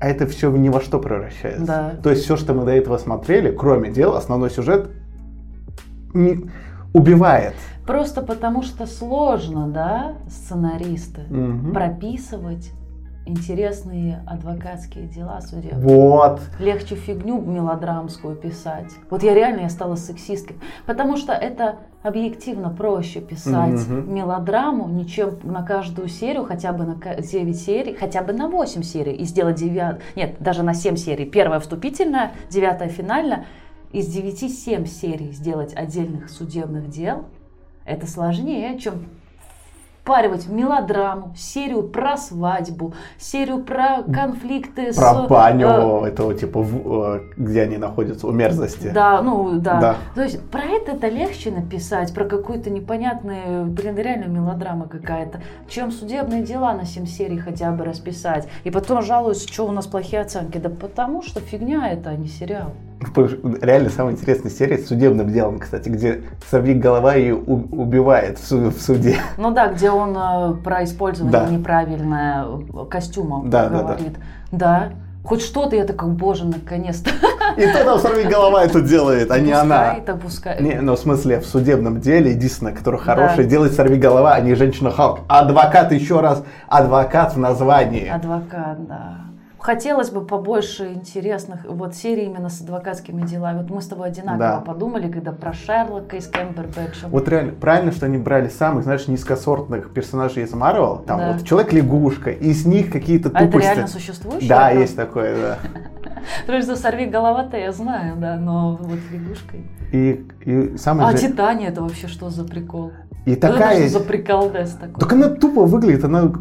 А это все ни во что превращается. Да. То есть все, что мы до этого смотрели, кроме дел, основной сюжет не- убивает. Просто потому что сложно, да, сценаристы, Мгм. прописывать интересные адвокатские дела судебные. Вот. Легче фигню мелодрамскую писать. Вот я реально я стала сексисткой. Потому что это объективно проще писать Мгм. мелодраму, ничем на каждую серию, хотя бы на ка- 9 серий, хотя бы на 8 серий, и сделать 9... Нет, даже на 7 серий. Первая вступительная, девятая финальная. Из 9-7 серий сделать отдельных судебных дел, это сложнее, чем впаривать мелодраму, серию про свадьбу, серию про конфликты с... Про э, баню этого типа, в- э, где они находятся, у мерзости. да, ну да. Да. То есть про это это легче написать, про какую-то непонятную, блин, реально мелодрама какая-то, чем судебные дела на 7 серий хотя бы расписать. И потом жалуются, что у нас плохие оценки. Да потому что фигня это, а не сериал. Реально самая интересная серия с судебным делом, кстати, где сорви голова ее убивает в, су- в суде. Ну да, где он э, про использование Да. неправильное э, костюмов Да, да, да. говорит. Да. Хоть что-то, я такая, боже, наконец-то. И кто там сорви голова это делает, а не она. Пускай. Не, ну в смысле, в судебном деле единственное, которое Да. хорошее, делает сорви голова, а не женщина Халк. Адвокат еще раз, адвокат в названии. Адвокат, да. Хотелось бы побольше интересных вот серий именно с адвокатскими делами. Вот мы с тобой одинаково Да. подумали, когда про Шерлока из Кембербэтча. Вот реально, правильно, что они брали самых, знаешь, низкосортных персонажей из Марвел. Там Да. вот Человек-лягушка, и из них какие-то а это тупости. реально существующее? Да, это? есть такое, да. Потому что сорви голова-то я знаю, да, но вот лягушкой. И, и самое А же- Титания это вообще что за прикол? И такая... что за приколдес такой? Так она тупо выглядит, она...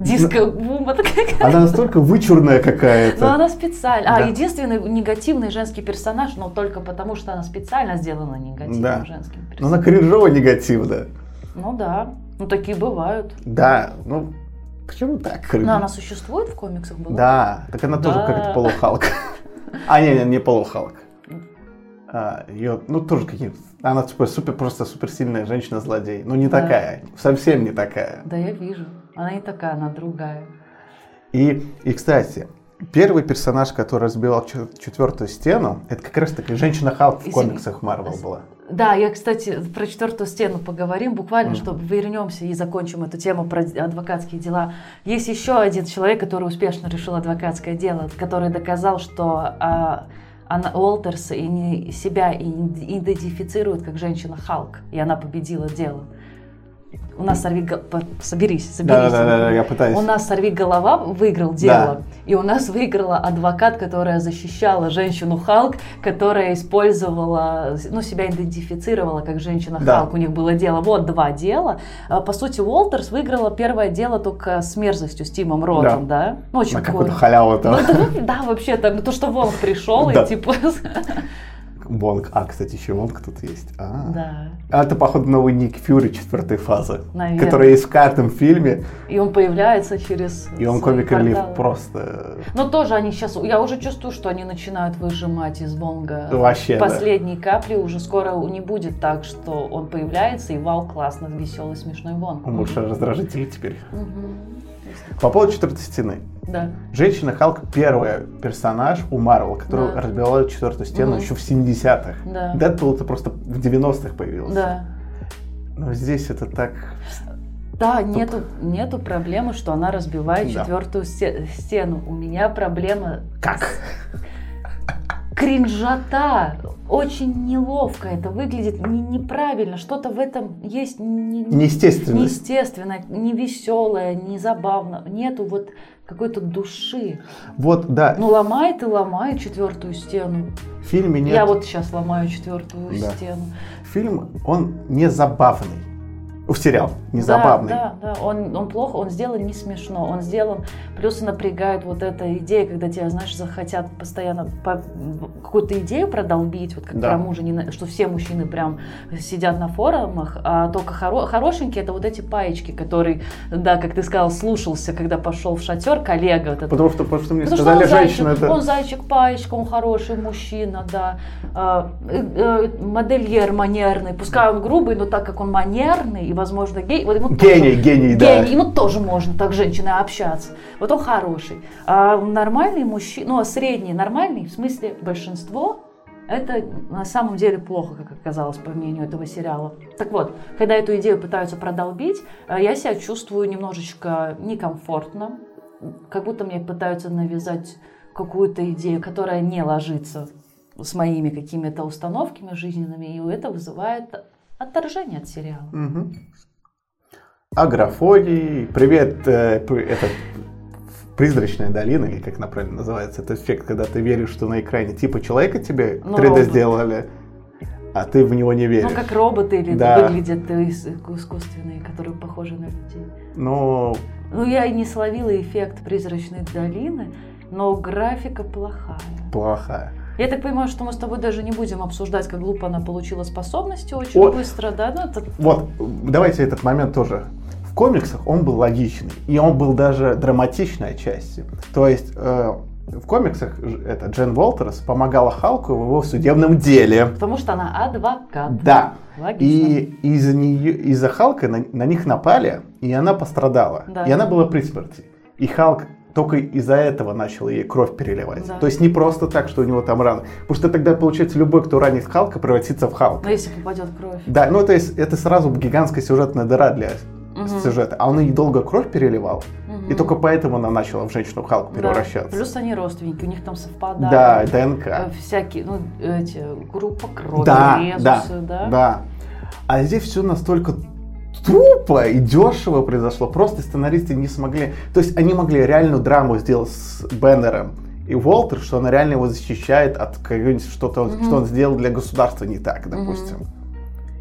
Диско-бумба такая. Она настолько вычурная какая-то. Но она специально. А, Да. единственный негативный женский персонаж, но только потому, что она специально сделана негативным Да. женским Но персонажем. она кринжово негативная. Ну да. Ну такие бывают. Да, ну почему так? Но она существует в комиксах была? Да, так она тоже Да. как-то полухалк. А, не, не, не полухалк. А, ее, ну, тоже какие-то... Она типа супер, просто суперсильная женщина-злодей. Ну, не Да. такая, совсем не такая. Да, я вижу. Она не такая, она другая. И, и, кстати, первый персонаж, который разбивал четвертую стену, это как раз таки женщина-халк в Извини. комиксах Марвел была. Да, я, кстати, про четвертую стену поговорим, буквально, Мгм. чтобы вернемся и закончим эту тему про адвокатские дела. Есть еще один человек, который успешно решил адвокатское дело, который доказал, что а, она, Уолтерс и не- себя и- идентифицирует как женщина Халк, и она победила дело. У нас сорви го- соберись, соберись. Да-да-да, я пытаюсь. У нас сорви голова выиграл дело, и у нас выиграла адвокат, которая защищала женщину Халк, которая использовала, ну, себя идентифицировала как женщина Да. Халк. У них было дело, вот два дела. А, По сути, Уолтерс выиграла первое дело только с мерзостью, с Тимом Ротом, да? Ну, очень На какую-то халяву там. Ну, ну, да, вообще, там, то, что Вонг пришел Да. и типа... Вонг. А, кстати, еще Вонг тут есть. А. Да, А это, походу, новый Ник Фьюри четвертой фазы. Наверное. Который есть в каждом фильме. и он появляется через И он комик релиф просто... Но тоже они сейчас, я уже чувствую, что они начинают выжимать из Вонга Вообще, да. последние капли. Уже скоро не будет так, что он появляется и вау, классно, веселый, смешной Вонг. Он больше раздражитель теперь. Мгм. По поводу четвертой стены. Да. Женщина Халк первый персонаж у Марвел, который Да. разбивала четвертую стену Мгм. еще в 70-х. Да. Дэдпул это просто в 90-х появился. Да. Но здесь это так... Да, нету, нету проблемы, что она разбивает Да. четвертую сте- стену. У меня проблема Как? Кринжата. Очень неловко это выглядит не- неправильно. Что-то в этом есть не- Неестественность. неестественно, не веселое, не забавно. Нету вот какой-то души. Вот, да, Ну, ломает и ломает четвертую стену. в фильме нет... Я вот сейчас ломаю четвертую Да. стену. Фильм, он не забавный. В сериал, не Да. Да, да, он, он плохо, он сделан не смешно, он сделан, плюс напрягает вот эта идея, когда тебя, знаешь, захотят постоянно по- какую-то идею продолбить, вот как Да. про мужа, не что все мужчины прям сидят на форумах, а только хоро- хорошенькие это вот эти паечки, который, да, как ты сказал, слушался, когда пошел в шатер, коллега вот этот. Потому что, потому что мне Потому что сказали, он зайчик, женщина это... он зайчик, паечка, он хороший мужчина, да. А, э, э, модельер манерный. Пускай он грубый, но так как он манерный и, возможно, гей, вот ему Гений, тоже, гений, да. гений, ему тоже можно так с женщиной общаться. Вот он хороший. А нормальный мужчина, ну, а средний нормальный, в смысле большинство, это на самом деле плохо, как оказалось, по мнению этого сериала. Так вот, когда эту идею пытаются продолбить, э, я себя чувствую немножечко некомфортно, как будто мне пытаются навязать какую-то идею, которая не ложится с моими какими-то установками жизненными, и это вызывает отторжение от сериала. Мгм. Агрофоний. Привет, э, п- это призрачная долина, или как она правильно называется, это эффект, когда ты веришь, что на экране типа человека тебе Ну, 3D робот. сделали, а ты в него не веришь. Ну, как роботы или Да. выглядят ис- искусственные, которые похожи на людей. Ну, Ну, я и не словила эффект призрачной долины, но графика плохая. плохая. Я так понимаю, что мы с тобой даже не будем обсуждать, как глупо она получила способности очень О. быстро, да? Ну, это Вот, давайте этот момент тоже. В комиксах он был логичный, и он был даже драматичной частью. То есть э, в комиксах это Джен Уолтерс помогала Халку в его судебном деле. потому что она адвокат. Да. Логично. И из-за нее, из-за Халка на, на них напали, и она пострадала. Да. И она была при смерти. И Халк только из-за этого начал ей кровь переливать. Да. То есть не просто так, что у него там раны. Потому что тогда, получается, любой, кто ранит Халка, превратится в Халка. Но если попадет кровь. Да, ну то есть это сразу гигантская сюжетная дыра для Мгм. сюжета. А он ей долго кровь переливал, и только поэтому она начала в женщину Халку Да. превращаться. Плюс они родственники, у них там совпадают. Да, Э, ДНК. Всякие, ну, эти, группа крови, Да, резусы, да? Да. А здесь все настолько тупо и дешево произошло. Просто сценаристы не смогли. То есть они могли реальную драму сделать с Беннером и Уолтер, что она реально его защищает от какого-нибудь что-то, Мгм. что он сделал для государства не так, допустим.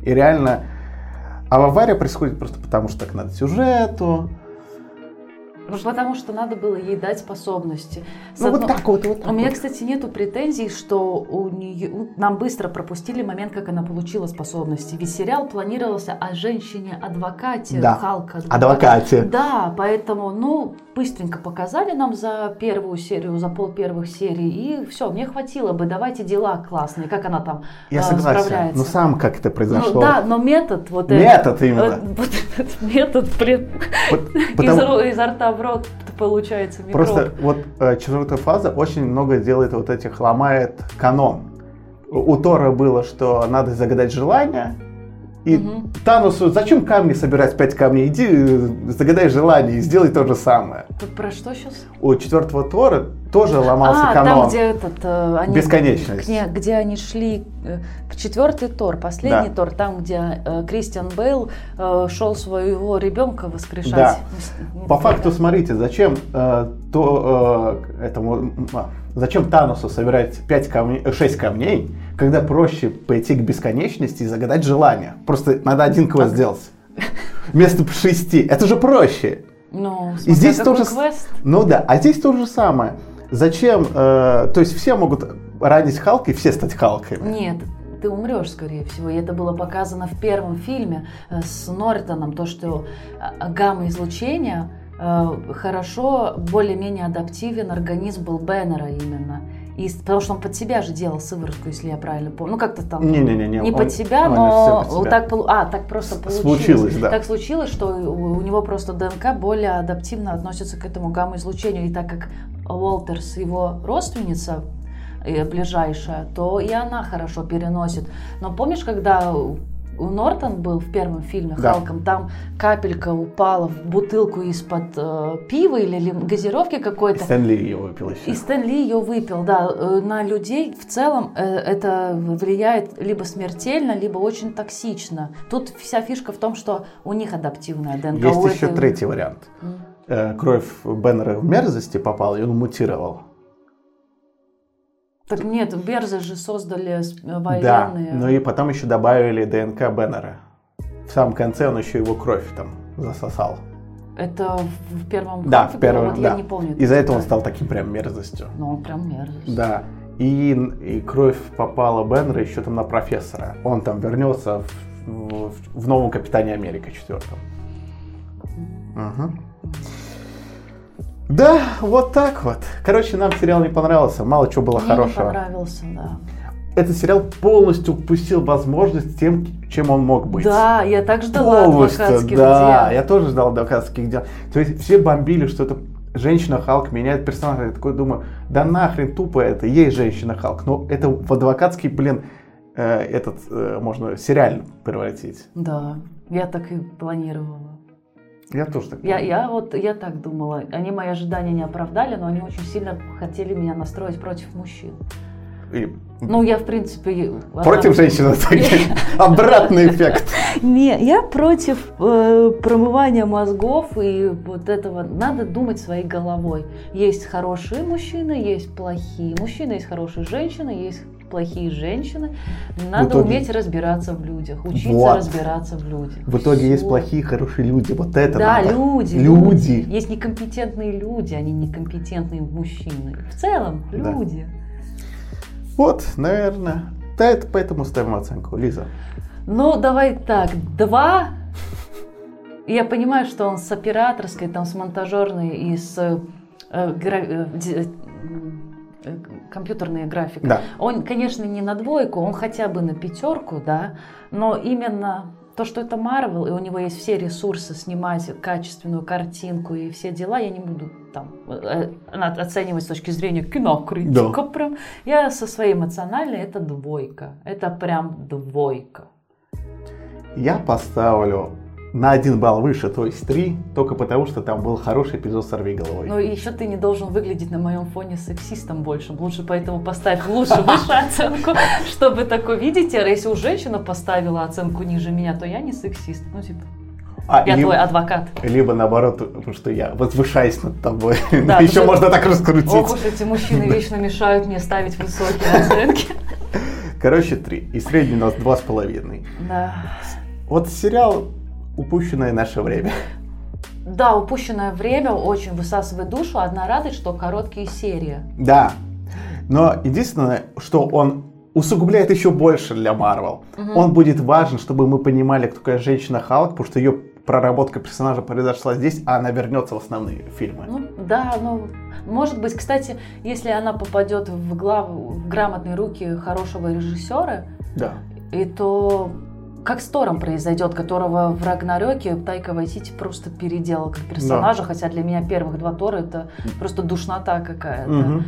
И реально... А авария происходит просто потому, что так надо сюжету. Ну, Потому что надо было ей дать способности. С Ну, вот одно- так вот, вот так У меня, вот. кстати, нету претензий, что у нее нам быстро пропустили момент, как она получила способности. Ведь сериал планировался о женщине-адвокате Да. Халка. Адвокате. Да, поэтому, ну, быстренько показали нам за первую серию, за пол первых серий, и все, мне хватило бы. Давайте дела классные, как она там Я э, согласен. справляется. Но сам как это Ну, произошло. да, но метод вот Метод этот, именно. э, вот этот метод Вот из, потому- ро- изо рта в рот получается микроб. Просто вот э, четвертая фаза очень много делает вот этих, ломает канон. У у Тора было, что надо загадать желание, и Мгм. Танусу, зачем камни собирать, пять камней? Иди, э, загадай желание и сделай то же самое. Тут про что сейчас? У четвертого Тора тоже ломался а, канон. там, где этот, э, они, Бесконечность. где, где они шли, э, к четвертый Тор, последний Да. Тор, там, где э, Кристиан Бейл э, шел своего ребенка воскрешать. Да. По факту, смотрите, зачем э, то э, этому а, зачем Танусу собирать 5 камней, 6 камней, когда проще пойти к бесконечности и загадать желание. Просто надо один квест Так. сделать. Вместо шести. Это же проще. Ну, И здесь тоже... квест. Ну да, а здесь то же самое. Зачем? э, то есть все могут ранить Халка и все стать Халками. Нет, ты умрешь, скорее всего. И это было показано в первом фильме э, с Нортоном, то, что э, гамма-излучение э, хорошо, более-менее адаптивен организм был Беннера именно. И, потому что он под себя же делал сыворотку, если я правильно помню. Ну, как-то там... Не-не-не. Не он- под себя, он но под себя. так, а, так просто получилось. Случилось, да. Так случилось, что у, у него просто ДНК более адаптивно относится к этому гамма-излучению. И так как Уолтерс его родственница э, ближайшая, то и она хорошо переносит. Но помнишь, когда у Нортон был в первом фильме Да. Халком, там капелька упала в бутылку из-под э, пива или лим- газировки какой-то, Стэнли ее выпил еще. и Стэн Ли ее выпил, да. Э, На людей в целом э, это влияет либо смертельно, либо очень токсично. Тут вся фишка в том, что у них адаптивная ДНК. Есть еще этой- третий вариант. М. Э, Кровь Беннера в мерзости попала, и он мутировал. Так нет, Берзы же создали Да, военные. ну и потом еще добавили ДНК Беннера. В самом конце он еще его кровь там засосал. Это в первом Да, в первом? Вот да. я не помню. Из-за этого он Да. стал таким прям мерзостью. Ну, он прям мерзость. Да. И, и кровь попала Беннера еще там на профессора. Он там вернется в, в- в новом Капитане Америка четвертом. Мгм. Да, вот так вот. Короче, нам сериал не понравился, мало чего было Мне хорошего. не понравился, да. Этот сериал полностью упустил возможность тем, чем он мог быть. Да, я так ждала Полностью, адвокатских да. дел. Я тоже ждал адвокатских дел. То есть все бомбили, что это женщина Халк меняет персонажа. Я такой думаю, да нахрен тупо это, есть женщина Халк. Но это в адвокатский, блин, э, этот э, можно сериал превратить. Да, я так и планировала. Я тоже так Я, я вот я так думала. Они мои ожидания не оправдали, но они очень сильно хотели меня настроить против мужчин. И Ну, я, в принципе... против женщины обратный эффект. Не, я против э, промывания мозгов и вот этого. Надо думать своей головой. Есть хорошие мужчины, есть плохие мужчины, есть хорошие женщины, есть плохие женщины. Надо итоге- уметь разбираться в людях, учиться Вот. разбираться в людях. В итоге есть Всё. плохие, хорошие люди. Вот это Да, надо. люди, Люди. Есть некомпетентные люди, они некомпетентные мужчины. В целом, Да. люди. Вот, наверное. Да, это поэтому ставим оценку. Лиза. Ну, давай так, два. Я понимаю, что он с операторской, там, с монтажерной и с э, гра- э, компьютерной графикой. Да. Он, конечно, не на двойку, он хотя бы на пятерку, да, но именно то, что это Марвел, и у него есть все ресурсы снимать качественную картинку и все дела, я не буду там э, э, оценивать с точки зрения кинокритика. Да. Прям. Я со своей эмоциональной, это двойка. Это прям двойка. Я поставлю на один балл выше, то есть три, только потому, что там был хороший эпизод «Сорви головой». Но еще ты не должен выглядеть на моем фоне сексистом больше. Лучше поэтому поставь лучше, выше оценку, чтобы такой, видите, если у женщина поставила оценку ниже меня, то я не сексист. Ну, типа, А, Я либо- твой адвокат. Либо наоборот, потому что я возвышаюсь над тобой. Да, Еще ты- можно так раскрутить. Ох уж эти мужчины вечно мешают мне ставить высокие оценки. Короче, три. И средний у нас два с половиной. Да. Вот сериал «Упущенное наше время». Да, упущенное время очень высасывает душу. Одна радость, что короткие серии. Да. Но единственное, что он усугубляет еще больше для Марвел. Он будет важен, чтобы мы понимали, кто такая женщина Халк, потому что ее проработка персонажа произошла здесь, а она вернется в основные фильмы. Ну да, ну может быть, кстати, если она попадет в, глав... в грамотные руки хорошего режиссера, Да. и то как с Тором произойдет, которого в Рагнарёке Тайка Вайтити просто переделал как персонажа, хотя для меня первых два Тора это просто душнота какая-то. Мгм.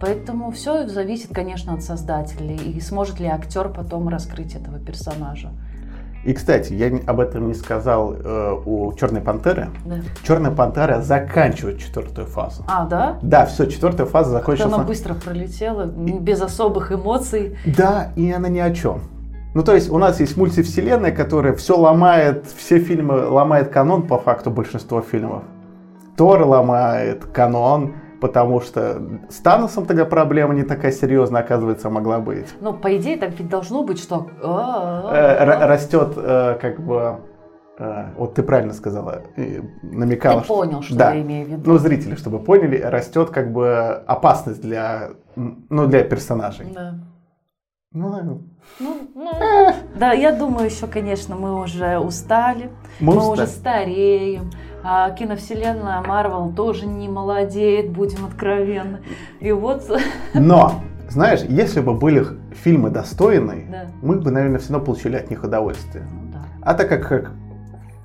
Поэтому все зависит, конечно, от создателей и сможет ли актер потом раскрыть этого персонажа. И, кстати, я об этом не сказал э, у Черной Пантеры. Да. Черная Пантера заканчивает четвертую фазу. А, да? Да, все, четвертая фаза закончилась. она на- быстро пролетела, без особых эмоций. Да, и она ни о чем. Ну, то есть у нас есть мультивселенная, которая все ломает, все фильмы ломает канон, по факту, большинство фильмов. Тор ломает канон, потому что с Таносом тогда проблема не такая серьезная, оказывается, могла быть. Ну, по идее, так ведь должно быть, что... а, Э, р- растет, э, как бы, э, вот ты правильно сказала, намекала. Ты понял, что да. я имею в виду. Ну, зрители, чтобы поняли, растет как бы опасность для, ну, для персонажей. Да. Ну, да. Ну, ну, да, я думаю, еще, конечно, мы уже устали, Мы мы, устали. уже стареем, а киновселенная Марвел тоже не молодеет, будем откровенны. И вот, Но, знаешь, если бы были фильмы достойные, да, мы бы, наверное, все равно получили от них удовольствие. ну да. А так как, как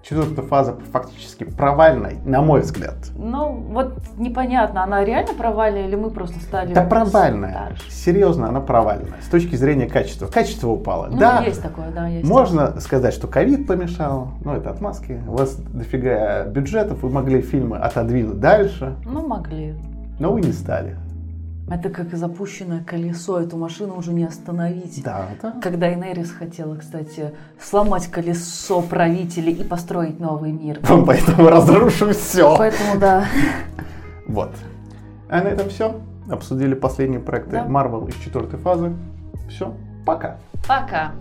четвертая фаза фактически провальная, на мой взгляд. Ну, вот непонятно, она реально провальная или мы просто стали... Да провальная. старше? Серьезно, она провальная. С точки зрения качества. Качество упало. Ну, да, есть такое, да, есть. можно сказать, что ковид помешал. Ну, это отмазки. У вас дофига бюджетов, вы могли фильмы отодвинуть дальше, Ну, могли. но вы не стали. Это как запущенное колесо, эту машину уже не остановить. Да, да. Когда Энерис хотела, кстати, сломать колесо правителей и построить новый мир. Поэтому разрушим все. Поэтому, да. Вот. А на этом все. Обсудили последние проекты Да. Marvel из четвертой фазы. Все. Пока. Пока.